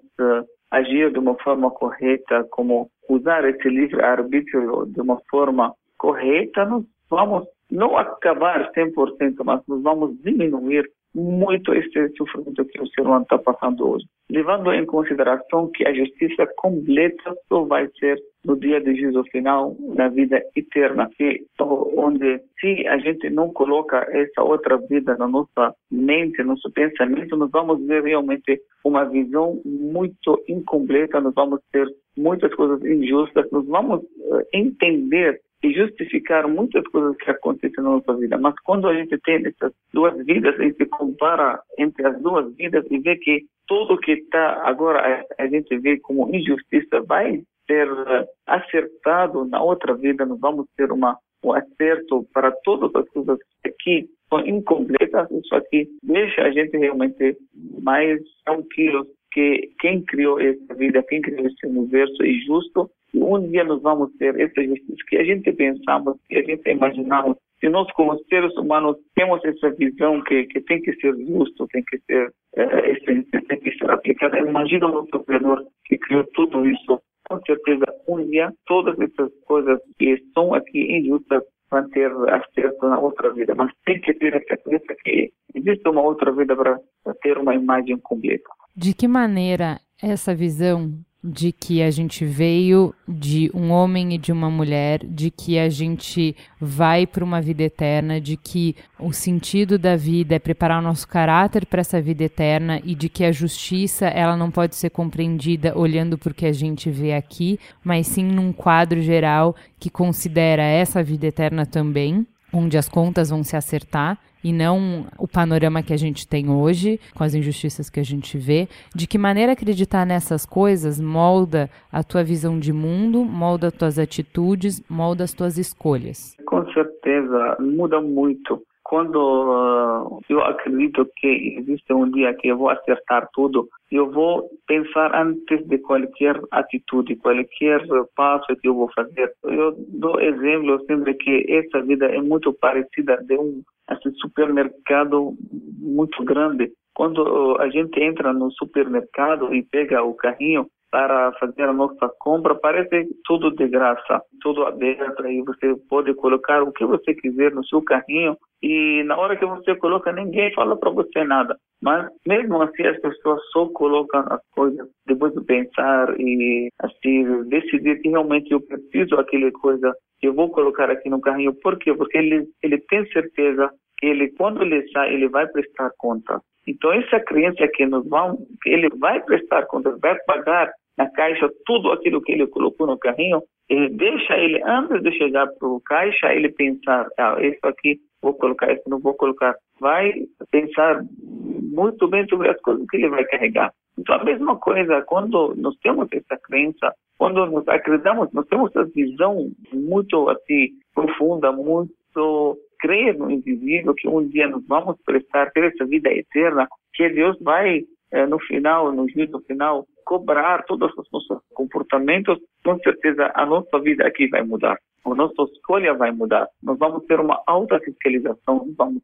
agir de uma forma correta, como usar esse livre-arbítrio de uma forma correta, nós vamos não acabar 100%, mas nós vamos diminuir muito esse sofrimento que o ser humano está passando hoje. Levando em consideração que a justiça completa só vai ser no dia de juízo final, na vida eterna, que, onde se a gente não coloca essa outra vida na nossa mente, no nosso pensamento, nós vamos ver realmente uma visão muito incompleta, nós vamos ter muitas coisas injustas, nós vamos uh, entender e justificar muitas coisas que acontecem na nossa vida. Mas quando a gente tem essas duas vidas, a gente compara entre as duas vidas e vê que tudo que está agora a, gente vê como injustiça vai ser uh, acertado na outra vida, nós vamos ter uma, um acerto para todas as coisas que são incompletas, isso aqui deixa a gente realmente mais tranquilos que quem criou essa vida, quem criou esse universo é justo um dia nós vamos ter essa justiça que a gente pensamos, que a gente imaginamos. Se nós, como seres humanos, temos essa visão que, que tem que ser justo, tem que ser, é, tem que ser aplicada, imagina o nosso Criador que criou tudo isso. Com certeza, um dia, todas essas coisas que estão aqui injustas vão ter acesso na outra vida, mas tem que ter a certeza que existe uma outra vida para ter uma imagem completa. De que maneira essa visão de que a gente veio de um homem e de uma mulher, de que a gente vai para uma vida eterna, de que o sentido da vida é preparar o nosso caráter para essa vida eterna e de que a justiça ela não pode ser compreendida olhando para o que a gente vê aqui, mas sim num quadro geral que considera essa vida eterna também onde as contas vão se acertar e não o panorama que a gente tem hoje, com as injustiças que a gente vê. De que maneira acreditar nessas coisas molda a tua visão de mundo, molda as tuas atitudes, molda as tuas escolhas? Com certeza, muda muito quando uh, eu acredito que existe um dia que eu vou acertar tudo, eu vou pensar antes de qualquer atitude, qualquer passo que eu vou fazer. Eu dou exemplo sempre que essa vida é muito parecida de um assim, supermercado muito grande. Quando a gente entra no supermercado e pega o carrinho, para fazer a nossa compra, parece tudo de graça, tudo aberto, aí você pode colocar o que você quiser no seu carrinho e na hora que você coloca, ninguém fala para você nada. Mas mesmo assim, as pessoas só colocam as coisas depois de pensar e assim, decidir que realmente eu preciso daquela coisa eu vou colocar aqui no carrinho. Por quê? Porque ele, ele tem certeza que ele, quando ele sai, ele vai prestar conta. Então, essa crença que vamos, que ele vai prestar conta, vai pagar na caixa tudo aquilo que ele colocou no carrinho, ele deixa ele, antes de chegar para o caixa, ele pensar, ah, isso aqui vou colocar, isso não vou colocar. Vai pensar muito bem sobre as coisas que ele vai carregar. Então, a mesma coisa, quando nós temos essa crença, quando nós acreditamos, nós temos essa visão muito assim, profunda, muito crer no indivíduo que um dia nós vamos prestar ter essa vida eterna, que Deus vai é, no final, no juízo final, cobrar todos os nossos comportamentos, com certeza a nossa vida aqui vai mudar. A nossa escolha vai mudar. Nós vamos ter uma alta fiscalização, vamos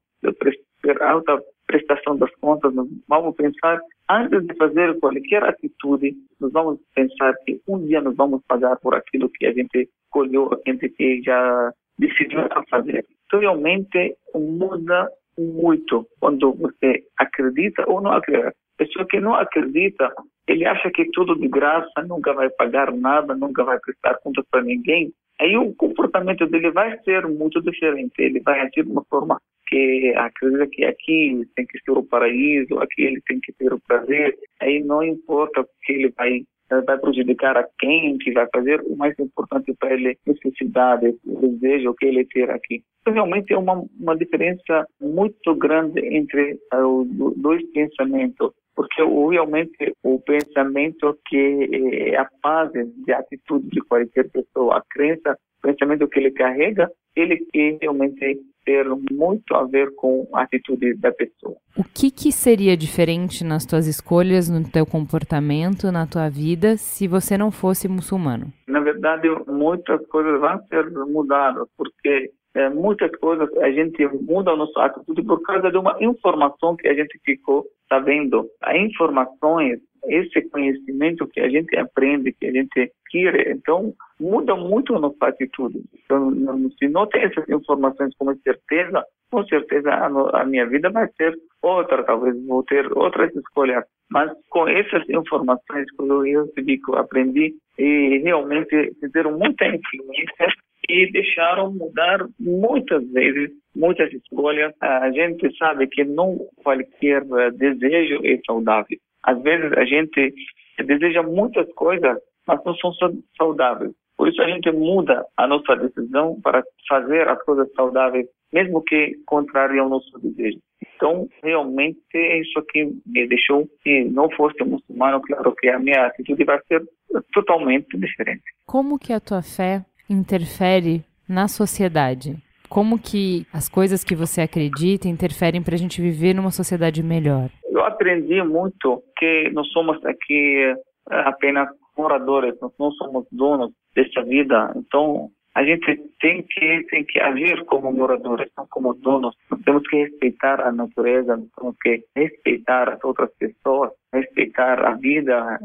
ter alta prestação das contas, nós vamos pensar, antes de fazer qualquer atitude, nós vamos pensar que um dia nós vamos pagar por aquilo que a gente escolheu, a gente que já decidiu fazer. Então, realmente muda muito quando você acredita ou não acredita. Pessoa que não acredita, ele acha que tudo de graça, nunca vai pagar nada, nunca vai prestar contas para ninguém. Aí o comportamento dele vai ser muito diferente. Ele vai agir de uma forma que acredita que aqui tem que ser o paraíso, aqui ele tem que ter o prazer. Aí não importa que ele vai vai prejudicar a quem que vai fazer, o mais importante para ele é necessidade, o desejo que ele ter aqui. Então, realmente é uma, uma diferença muito grande entre uh, os dois pensamentos porque realmente o pensamento que é a base de atitude de qualquer pessoa, a crença, o pensamento que ele carrega, ele que realmente ter muito a ver com a atitude da pessoa. O que, que seria diferente nas tuas escolhas, no teu comportamento, na tua vida, se você não fosse muçulmano? Na verdade, muitas coisas vão ser mudadas, porque é, muitas coisas a gente muda a nossa atitude por causa de uma informação que a gente ficou sabendo. As informações, esse conhecimento que a gente aprende, que a gente quer, então muda muito a nossa atitude. Então, se não tem essas informações com certeza, com certeza a, a minha vida vai ser outra, talvez vou ter outras escolhas. Mas com essas informações que eu recebi, que eu aprendi, e realmente fizeram muita influência e deixaram mudar muitas vezes, muitas escolhas. A gente sabe que não qualquer eh, desejo é saudável. Às vezes a gente deseja muitas coisas, mas não são saudáveis. Por isso a gente muda a nossa decisão para fazer as coisas saudáveis, mesmo que contrário ao nosso desejo. Então, realmente, é isso que me deixou, se não fosse muçulmano, claro que a minha atitude vai ser totalmente diferente. Como que a tua fé interfere na sociedade? Como que as coisas que você acredita interferem para a gente viver numa sociedade melhor? Eu aprendi muito que nós somos aqui eh, apenas moradores, nós não somos donos dessa vida. Então, a gente tem que tem que agir como moradores, não como donos. Nós temos que respeitar a natureza, nós temos que respeitar as outras pessoas, respeitar a vida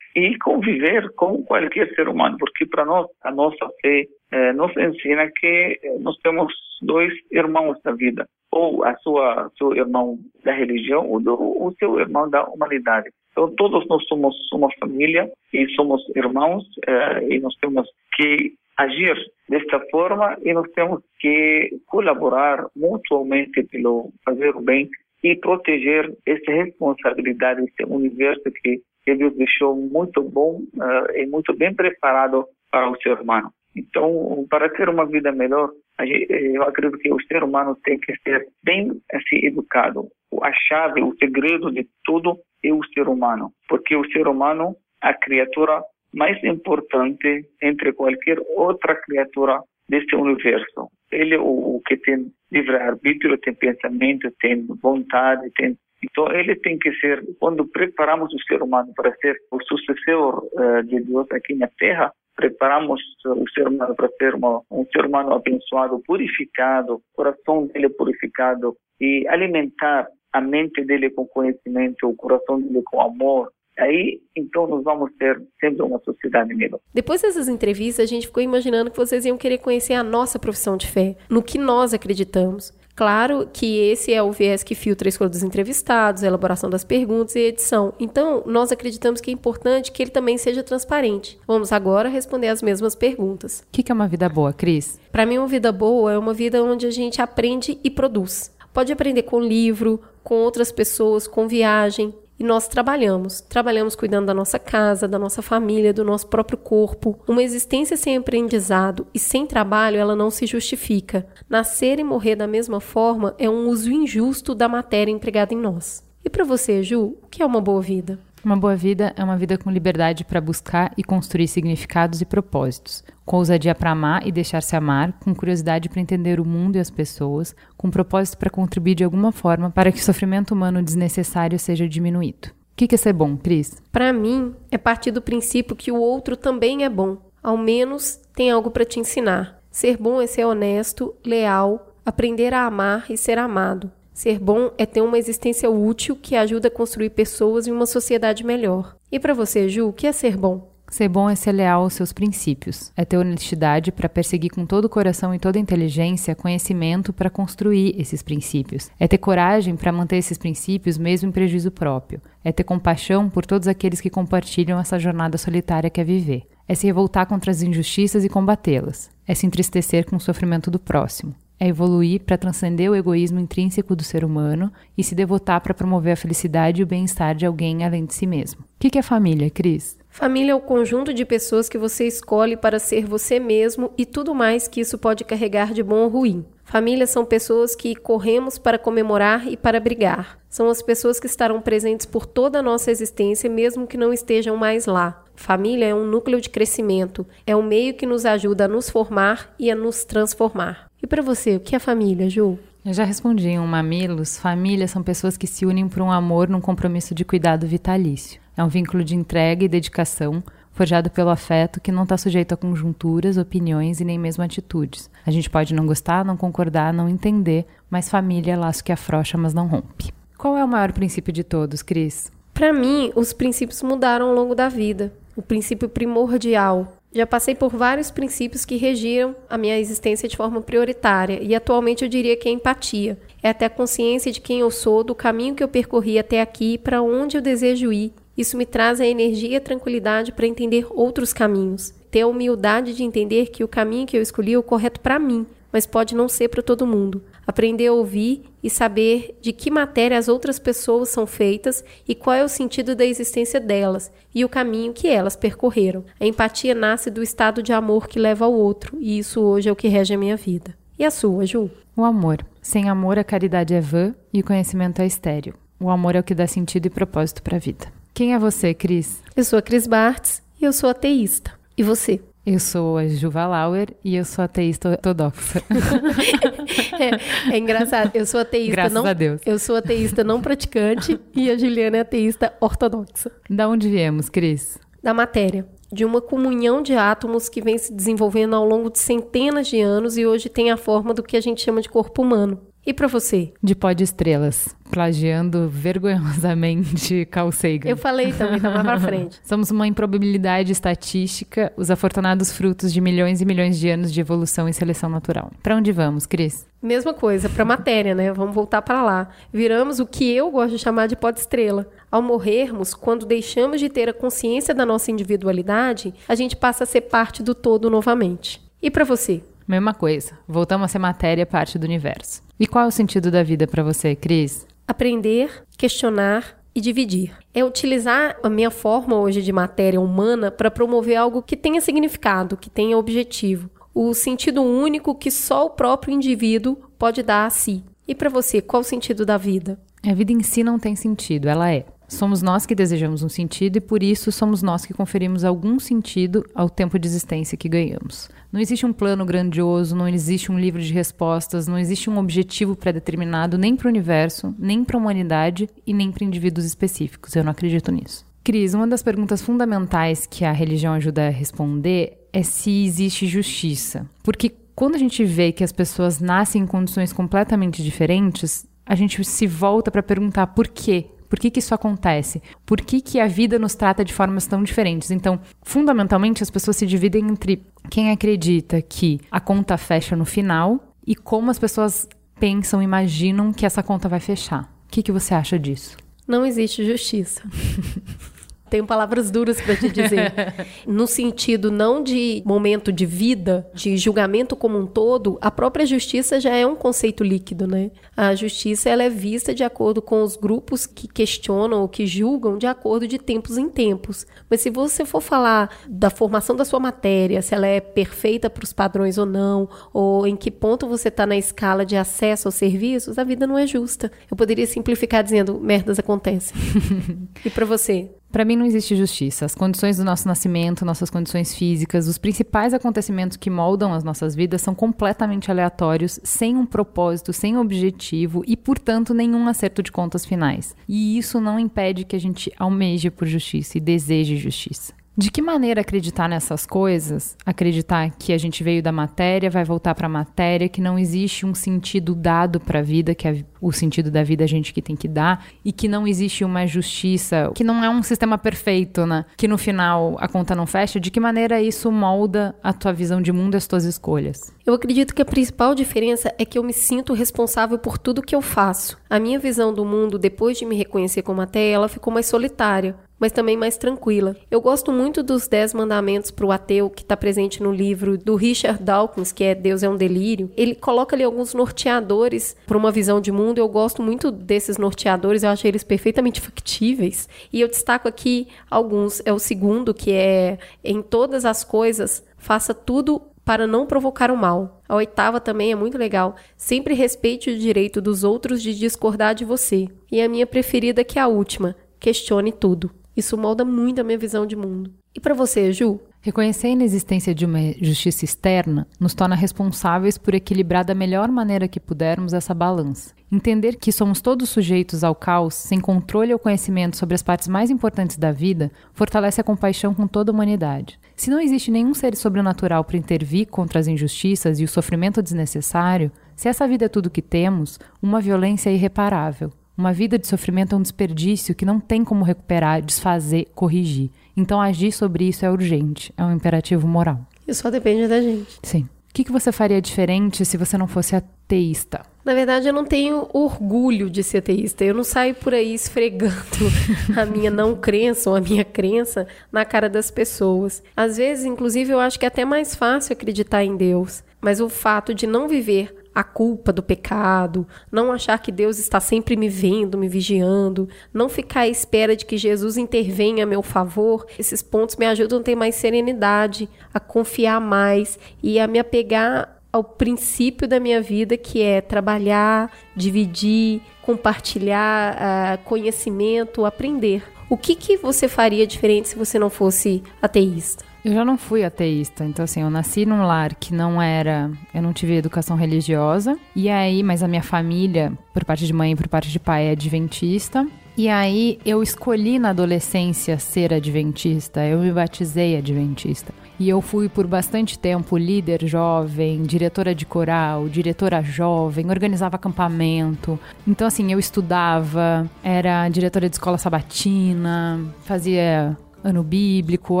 e conviver com qualquer ser humano, porque para nós a nossa fé eh, nos ensina que nós temos dois irmãos da vida, ou a sua seu irmão da religião ou do, o seu irmão da humanidade. Então todos nós somos uma família e somos irmãos eh, e nós temos que agir desta forma e nós temos que colaborar mutuamente pelo fazer o bem e proteger essa responsabilidade, esse universo que, Deus deixou muito bom uh, e muito bem preparado para o ser humano. Então, para ter uma vida melhor, eu acredito que o ser humano tem que ser bem assim, educado. A chave, o segredo de tudo é o ser humano, porque o ser humano, a criatura mais importante entre qualquer outra criatura deste universo. Ele é o, o que tem livre-arbítrio, tem pensamento, tem vontade, tem então, ele tem que ser, quando preparamos o ser humano para ser o sucessor uh, de Deus aqui na Terra, preparamos o ser humano para ser uma, um ser humano abençoado, purificado, coração dele purificado e alimentar a mente dele com conhecimento, o coração dele com amor, Aí, então, nós vamos ter sempre uma sociedade melhor. Depois dessas entrevistas, a gente ficou imaginando que vocês iam querer conhecer a nossa profissão de fé, no que nós acreditamos. Claro que esse é o viés que filtra a escolha dos entrevistados, a elaboração das perguntas e a edição. Então, nós acreditamos que é importante que ele também seja transparente. Vamos agora responder as mesmas perguntas. O que, que é uma vida boa, Cris? Para mim, uma vida boa é uma vida onde a gente aprende e produz. Pode aprender com livro, com outras pessoas, com viagem, e nós trabalhamos. Trabalhamos cuidando da nossa casa, da nossa família, do nosso próprio corpo. Uma existência sem aprendizado e sem trabalho, ela não se justifica. Nascer e morrer da mesma forma é um uso injusto da matéria empregada em nós. E para você, Ju, o que é uma boa vida? Uma boa vida é uma vida com liberdade para buscar e construir significados e propósitos, com ousadia para amar e deixar-se amar, com curiosidade para entender o mundo e as pessoas, com propósito para contribuir de alguma forma para que o sofrimento humano desnecessário seja diminuído. O que é ser bom, Cris? Para mim, é partir do princípio que o outro também é bom. Ao menos tem algo para te ensinar. Ser bom é ser honesto, leal, aprender a amar e ser amado. Ser bom é ter uma existência útil que ajuda a construir pessoas e uma sociedade melhor. E para você, Ju, o que é ser bom? Ser bom é ser leal aos seus princípios, é ter honestidade para perseguir com todo o coração e toda a inteligência conhecimento para construir esses princípios, é ter coragem para manter esses princípios mesmo em prejuízo próprio, é ter compaixão por todos aqueles que compartilham essa jornada solitária que é viver, é se revoltar contra as injustiças e combatê-las, é se entristecer com o sofrimento do próximo, é evoluir para transcender o egoísmo intrínseco do ser humano e se devotar para promover a felicidade e o bem-estar de alguém além de si mesmo. O que é família, Cris? Família é o conjunto de pessoas que você escolhe para ser você mesmo e tudo mais que isso pode carregar de bom ou ruim. Família são pessoas que corremos para comemorar e para brigar. São as pessoas que estarão presentes por toda a nossa existência, mesmo que não estejam mais lá. Família é um núcleo de crescimento, é um meio que nos ajuda a nos formar e a nos transformar. E para você, o que é família, Ju? Eu já respondi em um Mamilos. Família são pessoas que se unem por um amor num compromisso de cuidado vitalício. É um vínculo de entrega e dedicação, forjado pelo afeto que não está sujeito a conjunturas, opiniões e nem mesmo atitudes. A gente pode não gostar, não concordar, não entender, mas família é laço que afrouxa, mas não rompe. Qual é o maior princípio de todos, Cris? Para mim, os princípios mudaram ao longo da vida. O princípio primordial, já passei por vários princípios que regiram a minha existência de forma prioritária e atualmente eu diria que é empatia. É até a consciência de quem eu sou, do caminho que eu percorri até aqui e para onde eu desejo ir. Isso me traz a energia e a tranquilidade para entender outros caminhos. Ter a humildade de entender que o caminho que eu escolhi é o correto para mim, mas pode não ser para todo mundo. Aprender a ouvir e saber de que matéria as outras pessoas são feitas e qual é o sentido da existência delas e o caminho que elas percorreram. A empatia nasce do estado de amor que leva ao outro, e isso hoje é o que rege a minha vida. E a sua, Ju? O amor. Sem amor, a caridade é vã e o conhecimento é estéreo. O amor é o que dá sentido e propósito para a vida. Quem é você, Cris? Eu sou a Cris Bartz e eu sou ateísta. E você? Eu sou a Juva Lauer e eu sou ateísta ortodoxa. *laughs* é, é, engraçado, eu sou ateísta Graças não. A Deus. Eu sou ateísta não praticante e a Juliana é ateísta ortodoxa. Da onde viemos, Cris? Da matéria. de uma comunhão de átomos que vem se desenvolvendo ao longo de centenas de anos e hoje tem a forma do que a gente chama de corpo humano. E para você? De pó de estrelas, plagiando vergonhosamente *laughs* Carl Sagan. Eu falei também, então lá pra frente. *laughs* Somos uma improbabilidade estatística, os afortunados frutos de milhões e milhões de anos de evolução e seleção natural. Para onde vamos, Cris? Mesma coisa, para matéria, né? Vamos voltar para lá. Viramos o que eu gosto de chamar de pó de estrela. Ao morrermos, quando deixamos de ter a consciência da nossa individualidade, a gente passa a ser parte do todo novamente. E para você? Mesma coisa. Voltamos a ser matéria parte do universo. E qual é o sentido da vida para você, Cris? Aprender, questionar e dividir. É utilizar a minha forma hoje de matéria humana para promover algo que tenha significado, que tenha objetivo. O sentido único que só o próprio indivíduo pode dar a si. E para você, qual o sentido da vida? A vida em si não tem sentido, ela é. Somos nós que desejamos um sentido e por isso somos nós que conferimos algum sentido ao tempo de existência que ganhamos. Não existe um plano grandioso, não existe um livro de respostas, não existe um objetivo pré-determinado nem para o universo, nem para a humanidade e nem para indivíduos específicos. Eu não acredito nisso. Cris, uma das perguntas fundamentais que a religião ajuda a responder é se existe justiça. Porque quando a gente vê que as pessoas nascem em condições completamente diferentes, a gente se volta para perguntar por quê por que, que isso acontece? Por que, que a vida nos trata de formas tão diferentes? Então, fundamentalmente, as pessoas se dividem entre quem acredita que a conta fecha no final e como as pessoas pensam, imaginam que essa conta vai fechar. O que, que você acha disso? Não existe justiça. *laughs* Tenho palavras duras para te dizer. *laughs* no sentido não de momento de vida, de julgamento como um todo, a própria justiça já é um conceito líquido, né? A justiça ela é vista de acordo com os grupos que questionam ou que julgam de acordo de tempos em tempos. Mas se você for falar da formação da sua matéria, se ela é perfeita para os padrões ou não, ou em que ponto você está na escala de acesso aos serviços, a vida não é justa. Eu poderia simplificar dizendo merdas acontecem. *laughs* e para você? Para mim não existe justiça. As condições do nosso nascimento, nossas condições físicas, os principais acontecimentos que moldam as nossas vidas são completamente aleatórios, sem um propósito, sem objetivo e, portanto, nenhum acerto de contas finais. E isso não impede que a gente almeje por justiça e deseje justiça. De que maneira acreditar nessas coisas? Acreditar que a gente veio da matéria, vai voltar para a matéria, que não existe um sentido dado para a vida, que é o sentido da vida a gente que tem que dar, e que não existe uma justiça, que não é um sistema perfeito, né? Que no final a conta não fecha. De que maneira isso molda a tua visão de mundo e as tuas escolhas? Eu acredito que a principal diferença é que eu me sinto responsável por tudo que eu faço. A minha visão do mundo, depois de me reconhecer como ateia, ela ficou mais solitária mas também mais tranquila. Eu gosto muito dos Dez Mandamentos para o Ateu, que está presente no livro do Richard Dawkins, que é Deus é um Delírio. Ele coloca ali alguns norteadores para uma visão de mundo. Eu gosto muito desses norteadores, eu acho eles perfeitamente factíveis. E eu destaco aqui alguns. É o segundo, que é em todas as coisas, faça tudo para não provocar o mal. A oitava também é muito legal. Sempre respeite o direito dos outros de discordar de você. E a minha preferida que é a última. Questione tudo. Isso molda muito a minha visão de mundo. E para você, Ju? Reconhecer a inexistência de uma justiça externa nos torna responsáveis por equilibrar da melhor maneira que pudermos essa balança. Entender que somos todos sujeitos ao caos, sem controle ou conhecimento sobre as partes mais importantes da vida, fortalece a compaixão com toda a humanidade. Se não existe nenhum ser sobrenatural para intervir contra as injustiças e o sofrimento desnecessário, se essa vida é tudo que temos, uma violência é irreparável. Uma vida de sofrimento é um desperdício que não tem como recuperar, desfazer, corrigir. Então agir sobre isso é urgente, é um imperativo moral. Isso só depende da gente. Sim. O que, que você faria diferente se você não fosse ateísta? Na verdade, eu não tenho orgulho de ser ateísta. Eu não saio por aí esfregando *laughs* a minha não crença ou a minha crença na cara das pessoas. Às vezes, inclusive, eu acho que é até mais fácil acreditar em Deus. Mas o fato de não viver a culpa do pecado, não achar que Deus está sempre me vendo, me vigiando, não ficar à espera de que Jesus intervenha a meu favor. Esses pontos me ajudam a ter mais serenidade, a confiar mais e a me apegar ao princípio da minha vida, que é trabalhar, dividir, compartilhar uh, conhecimento, aprender. O que, que você faria diferente se você não fosse ateísta? Eu já não fui ateísta, então assim, eu nasci num lar que não era, eu não tive educação religiosa, e aí, mas a minha família, por parte de mãe e por parte de pai, é adventista. E aí eu escolhi na adolescência ser adventista, eu me batizei adventista. E eu fui por bastante tempo líder jovem, diretora de coral, diretora jovem, organizava acampamento. Então, assim, eu estudava, era diretora de escola sabatina, fazia ano bíblico,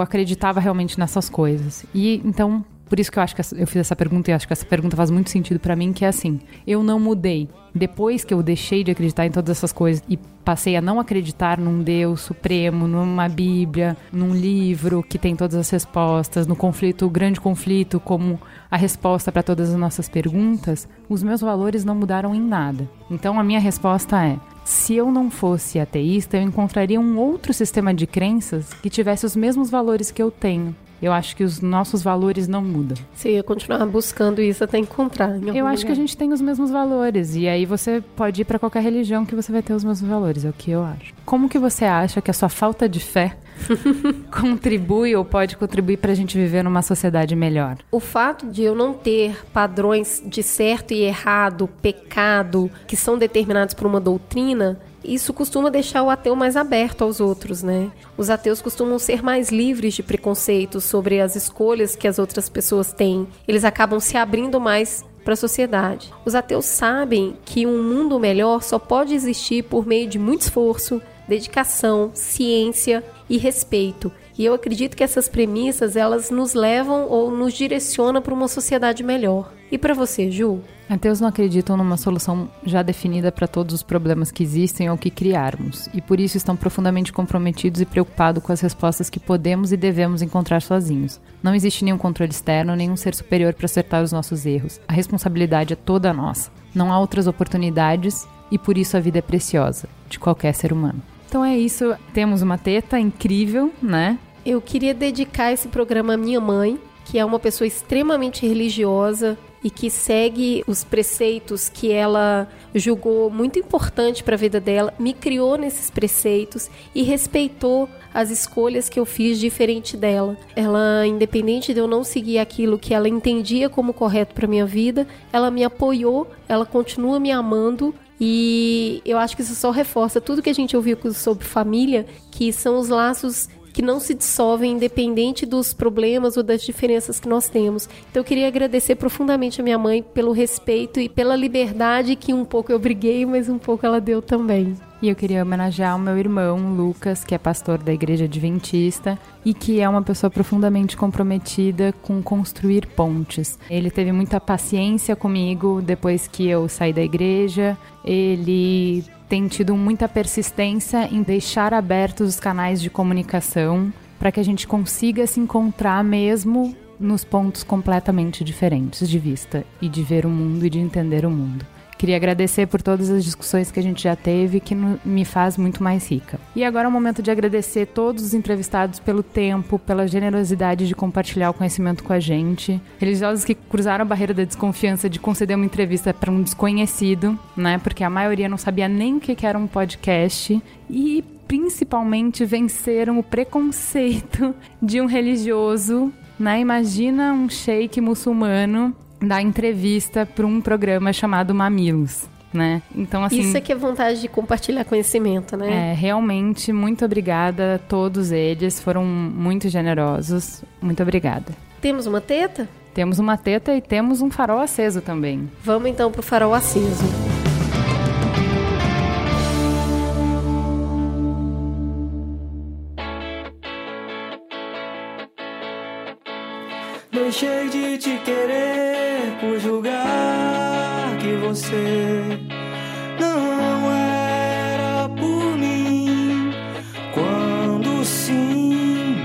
acreditava realmente nessas coisas. E então, por isso que eu acho que eu fiz essa pergunta e acho que essa pergunta faz muito sentido para mim, que é assim, eu não mudei. Depois que eu deixei de acreditar em todas essas coisas e passei a não acreditar num Deus supremo, numa Bíblia, num livro que tem todas as respostas, no conflito, o grande conflito como a resposta para todas as nossas perguntas, os meus valores não mudaram em nada. Então a minha resposta é: se eu não fosse ateísta, eu encontraria um outro sistema de crenças que tivesse os mesmos valores que eu tenho. Eu acho que os nossos valores não mudam. Você ia continuar buscando isso até encontrar. Eu acho lugar. que a gente tem os mesmos valores. E aí você pode ir para qualquer religião que você vai ter os mesmos valores. É o que eu acho. Como que você acha que a sua falta de fé *laughs* contribui ou pode contribuir para a gente viver numa sociedade melhor? O fato de eu não ter padrões de certo e errado, pecado, que são determinados por uma doutrina, isso costuma deixar o ateu mais aberto aos outros, né? Os ateus costumam ser mais livres de preconceitos sobre as escolhas que as outras pessoas têm. Eles acabam se abrindo mais para a sociedade. Os ateus sabem que um mundo melhor só pode existir por meio de muito esforço, dedicação, ciência e respeito. E eu acredito que essas premissas elas nos levam ou nos direcionam para uma sociedade melhor. E para você, Ju? Ateus não acreditam numa solução já definida para todos os problemas que existem ou que criarmos, e por isso estão profundamente comprometidos e preocupados com as respostas que podemos e devemos encontrar sozinhos. Não existe nenhum controle externo, nenhum ser superior para acertar os nossos erros. A responsabilidade é toda nossa. Não há outras oportunidades e por isso a vida é preciosa, de qualquer ser humano. Então é isso, temos uma teta incrível, né? Eu queria dedicar esse programa à minha mãe, que é uma pessoa extremamente religiosa e que segue os preceitos que ela julgou muito importante para a vida dela, me criou nesses preceitos e respeitou as escolhas que eu fiz diferente dela. Ela, independente de eu não seguir aquilo que ela entendia como correto para minha vida, ela me apoiou, ela continua me amando e eu acho que isso só reforça tudo que a gente ouviu sobre família, que são os laços que não se dissolvem independente dos problemas ou das diferenças que nós temos. Então eu queria agradecer profundamente a minha mãe pelo respeito e pela liberdade que um pouco eu briguei, mas um pouco ela deu também. E eu queria homenagear o meu irmão, Lucas, que é pastor da Igreja Adventista e que é uma pessoa profundamente comprometida com construir pontes. Ele teve muita paciência comigo depois que eu saí da igreja. Ele tem tido muita persistência em deixar abertos os canais de comunicação para que a gente consiga se encontrar mesmo nos pontos completamente diferentes de vista e de ver o mundo e de entender o mundo. Queria agradecer por todas as discussões que a gente já teve, que me faz muito mais rica. E agora é o momento de agradecer todos os entrevistados pelo tempo, pela generosidade de compartilhar o conhecimento com a gente. Religiosos que cruzaram a barreira da desconfiança de conceder uma entrevista para um desconhecido, né? Porque a maioria não sabia nem o que era um podcast. E principalmente venceram o preconceito *laughs* de um religioso né? Imagina um sheik muçulmano dar entrevista para um programa chamado Mamilos. Né? Então, assim. Isso é que é vontade de compartilhar conhecimento, né? É, realmente, muito obrigada a todos eles, foram muito generosos. Muito obrigada. Temos uma teta? Temos uma teta e temos um farol aceso também. Vamos então pro farol aceso. Deixei de te querer por julgar que você não era por mim. Quando sim,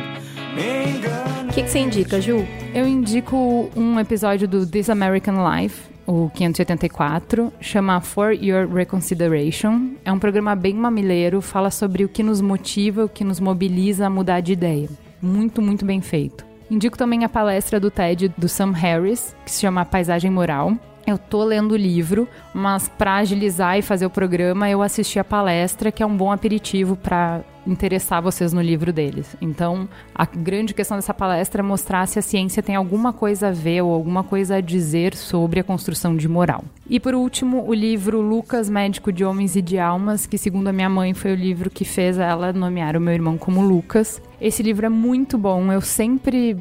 me enganei. O que, que você indica, Ju? Eu indico um episódio do This American Life, o 584, chama For Your Reconsideration. É um programa bem mamileiro, fala sobre o que nos motiva, o que nos mobiliza a mudar de ideia. Muito, muito bem feito. Indico também a palestra do TED do Sam Harris, que se chama Paisagem Moral. Eu tô lendo o livro, mas para agilizar e fazer o programa, eu assisti a palestra, que é um bom aperitivo para interessar vocês no livro deles. Então, a grande questão dessa palestra é mostrar se a ciência tem alguma coisa a ver ou alguma coisa a dizer sobre a construção de moral. E por último, o livro Lucas, Médico de Homens e de Almas, que segundo a minha mãe foi o livro que fez ela nomear o meu irmão como Lucas. Esse livro é muito bom, eu sempre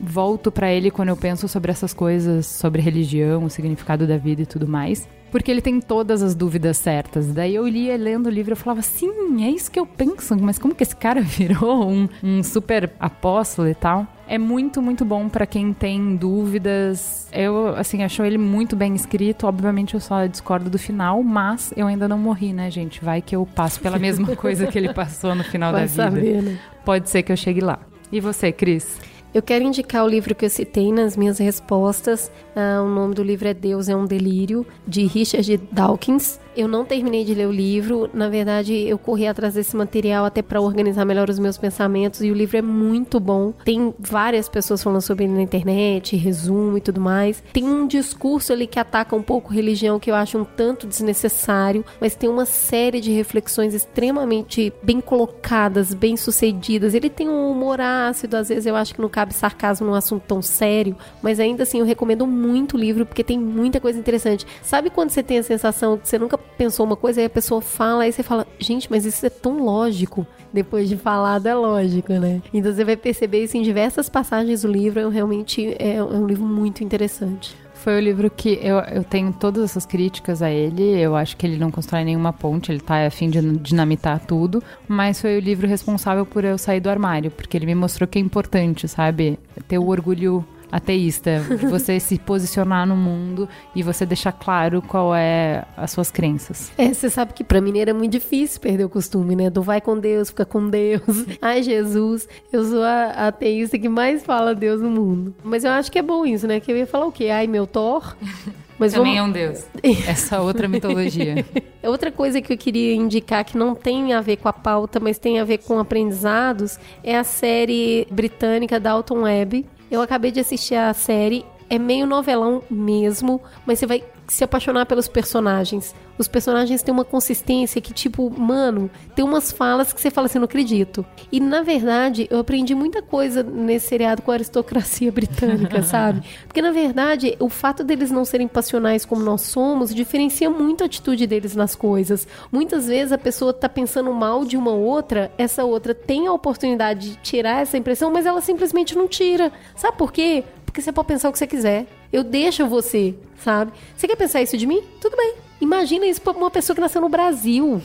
volto para ele quando eu penso sobre essas coisas, sobre religião, o significado da vida e tudo mais. Porque ele tem todas as dúvidas certas. Daí eu lia lendo o livro e falava, sim, é isso que eu penso, mas como que esse cara *laughs* virou um, um super apóstolo e tal? É muito, muito bom para quem tem dúvidas. Eu, assim, acho ele muito bem escrito. Obviamente eu só discordo do final, mas eu ainda não morri, né, gente? Vai que eu passo pela mesma *laughs* coisa que ele passou no final Vai da vida. saber, né? Pode ser que eu chegue lá. E você, Cris? Eu quero indicar o livro que eu citei nas minhas respostas. Ah, o nome do livro é Deus é um Delírio, de Richard Dawkins. Eu não terminei de ler o livro. Na verdade, eu corri atrás desse material até para organizar melhor os meus pensamentos. E o livro é muito bom. Tem várias pessoas falando sobre ele na internet, resumo e tudo mais. Tem um discurso ali que ataca um pouco religião que eu acho um tanto desnecessário, mas tem uma série de reflexões extremamente bem colocadas, bem sucedidas. Ele tem um humor ácido, às vezes eu acho que não cabe sarcasmo num assunto tão sério, mas ainda assim eu recomendo muito o livro porque tem muita coisa interessante. Sabe quando você tem a sensação que você nunca pensou uma coisa e a pessoa fala, aí você fala, gente, mas isso é tão lógico. Depois de falado é lógico, né? Então você vai perceber isso em diversas passagens do livro. É realmente é um livro muito interessante. Foi o livro que eu, eu tenho todas essas críticas a ele. Eu acho que ele não constrói nenhuma ponte, ele tá a fim de dinamitar tudo. Mas foi o livro responsável por eu sair do armário, porque ele me mostrou que é importante, sabe? Ter o orgulho ateísta, você *laughs* se posicionar no mundo e você deixar claro qual é as suas crenças. É, você sabe que pra mineiro é muito difícil perder o costume, né? Do vai com Deus, fica com Deus. *laughs* Ai, Jesus, eu sou a a ateísta que mais fala Deus no mundo. Mas eu acho que é bom isso, né? Que eu ia falar o quê? Ai, meu Thor. Mas Também vamos- é um deus. *laughs* Essa outra mitologia. Outra coisa que eu queria indicar que não tem a ver com a pauta, mas tem a ver com aprendizados, é a série britânica Dalton Webb. Eu acabei de assistir a série, é meio novelão mesmo, mas você vai se apaixonar pelos personagens. Os personagens têm uma consistência que, tipo, mano, tem umas falas que você fala assim, não acredito. E, na verdade, eu aprendi muita coisa nesse seriado com a aristocracia *laughs* britânica, sabe? Porque, na verdade, o fato deles não serem passionais como nós somos diferencia muito a atitude deles nas coisas. Muitas vezes a pessoa tá pensando mal de uma outra, essa outra tem a oportunidade de tirar essa impressão, mas ela simplesmente não tira. Sabe por quê? Porque você pode pensar o que você quiser. Eu deixo você, sabe? Você quer pensar isso de mim? Tudo bem. Imagina isso pra uma pessoa que nasceu no Brasil.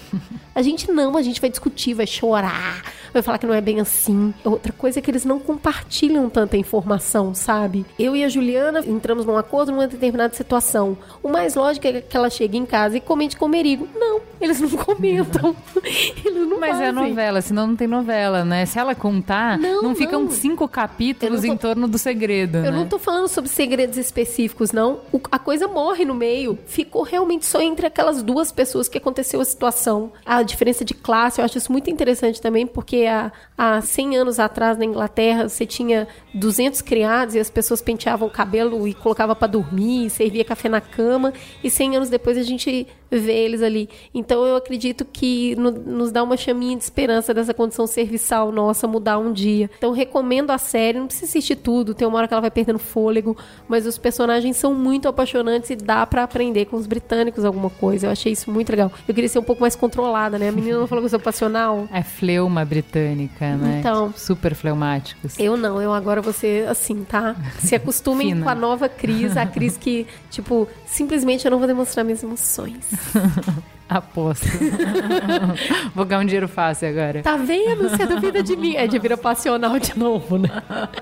A gente não, a gente vai discutir, vai chorar, vai falar que não é bem assim. Outra coisa é que eles não compartilham tanta informação, sabe? Eu e a Juliana entramos num acordo numa determinada situação. O mais lógico é que ela chegue em casa e comente com o Merigo. Não, eles não comentam. *laughs* eles não Mas é fazem. novela, senão não tem novela, né? Se ela contar, não, Não, ficam não. cinco capítulos não em torno do segredo, Eu né? não tô falando sobre segredos específicos, não. O- a coisa morre no meio. Ficou realmente só entre aquelas duas pessoas que aconteceu a situação. A diferença de classe, eu acho isso muito interessante também, porque há, há 100 anos atrás na Inglaterra, você tinha 200 criados e as pessoas penteavam o cabelo e colocavam pra dormir, servia café na cama. E 100 anos depois a gente vê eles ali. Então eu acredito que no- nos dá uma chaminha de esperança dessa condição serviçal nossa mudar um dia. Então recomendo a série, não precisa assistir tudo, tem uma hora que ela vai perdendo fôlego, mas os personagens são muito apaixonantes e dá pra aprender com os britânicos alguma coisa. Eu achei isso muito legal. Eu queria ser um pouco mais controlada, né? A menina não falou que eu sou passional. *laughs* É fleuma britânica, né? Então. Super fleumáticos. Eu não, eu agora vou ser assim, tá? *laughs* Se acostumem com a nova Cris, a Cris que, *laughs* tipo, simplesmente eu não vou demonstrar minhas emoções. Aposto. *laughs* Vou ganhar um dinheiro fácil agora. Tá vendo? Você duvida de mim. É de vira passional de novo, né?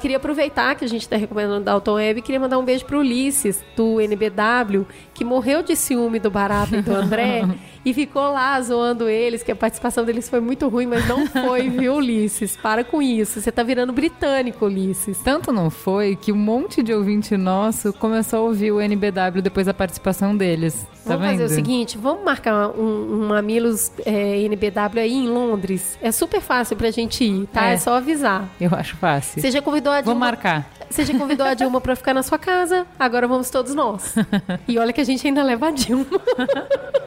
Queria aproveitar que a gente tá recomendando Dalton Web e queria mandar um beijo pro Ulisses, do NBW, que morreu de ciúme do Barata e do André *laughs* e ficou lá zoando eles, que a participação deles foi muito ruim, mas não foi, viu, Ulisses? Para com isso. Você tá virando britânico, Ulisses. Tanto não foi que um monte de ouvinte nosso começou a ouvir o NBW depois da participação deles. Tá vamos vendo? fazer o seguinte, vamos marcar um, um Mamilos é, NBW aí em Londres, é super fácil pra gente ir, tá? É, é só avisar. Eu acho fácil. Você já convidou a Dilma... Vou marcar. Você já convidou a Dilma pra ficar na sua casa, agora vamos todos nós. E olha que a gente ainda leva a Dilma. *laughs*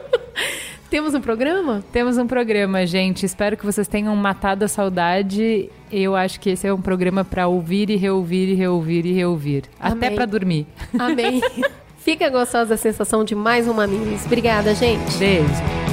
Temos um programa? Temos um programa, gente. Espero que vocês tenham matado a saudade. Eu acho que esse é um programa para ouvir e reouvir e reouvir e reouvir. Amém. Até para dormir. Amém. *laughs* Fica gostosa a sensação de mais uma Minis. Obrigada, gente. Beijo.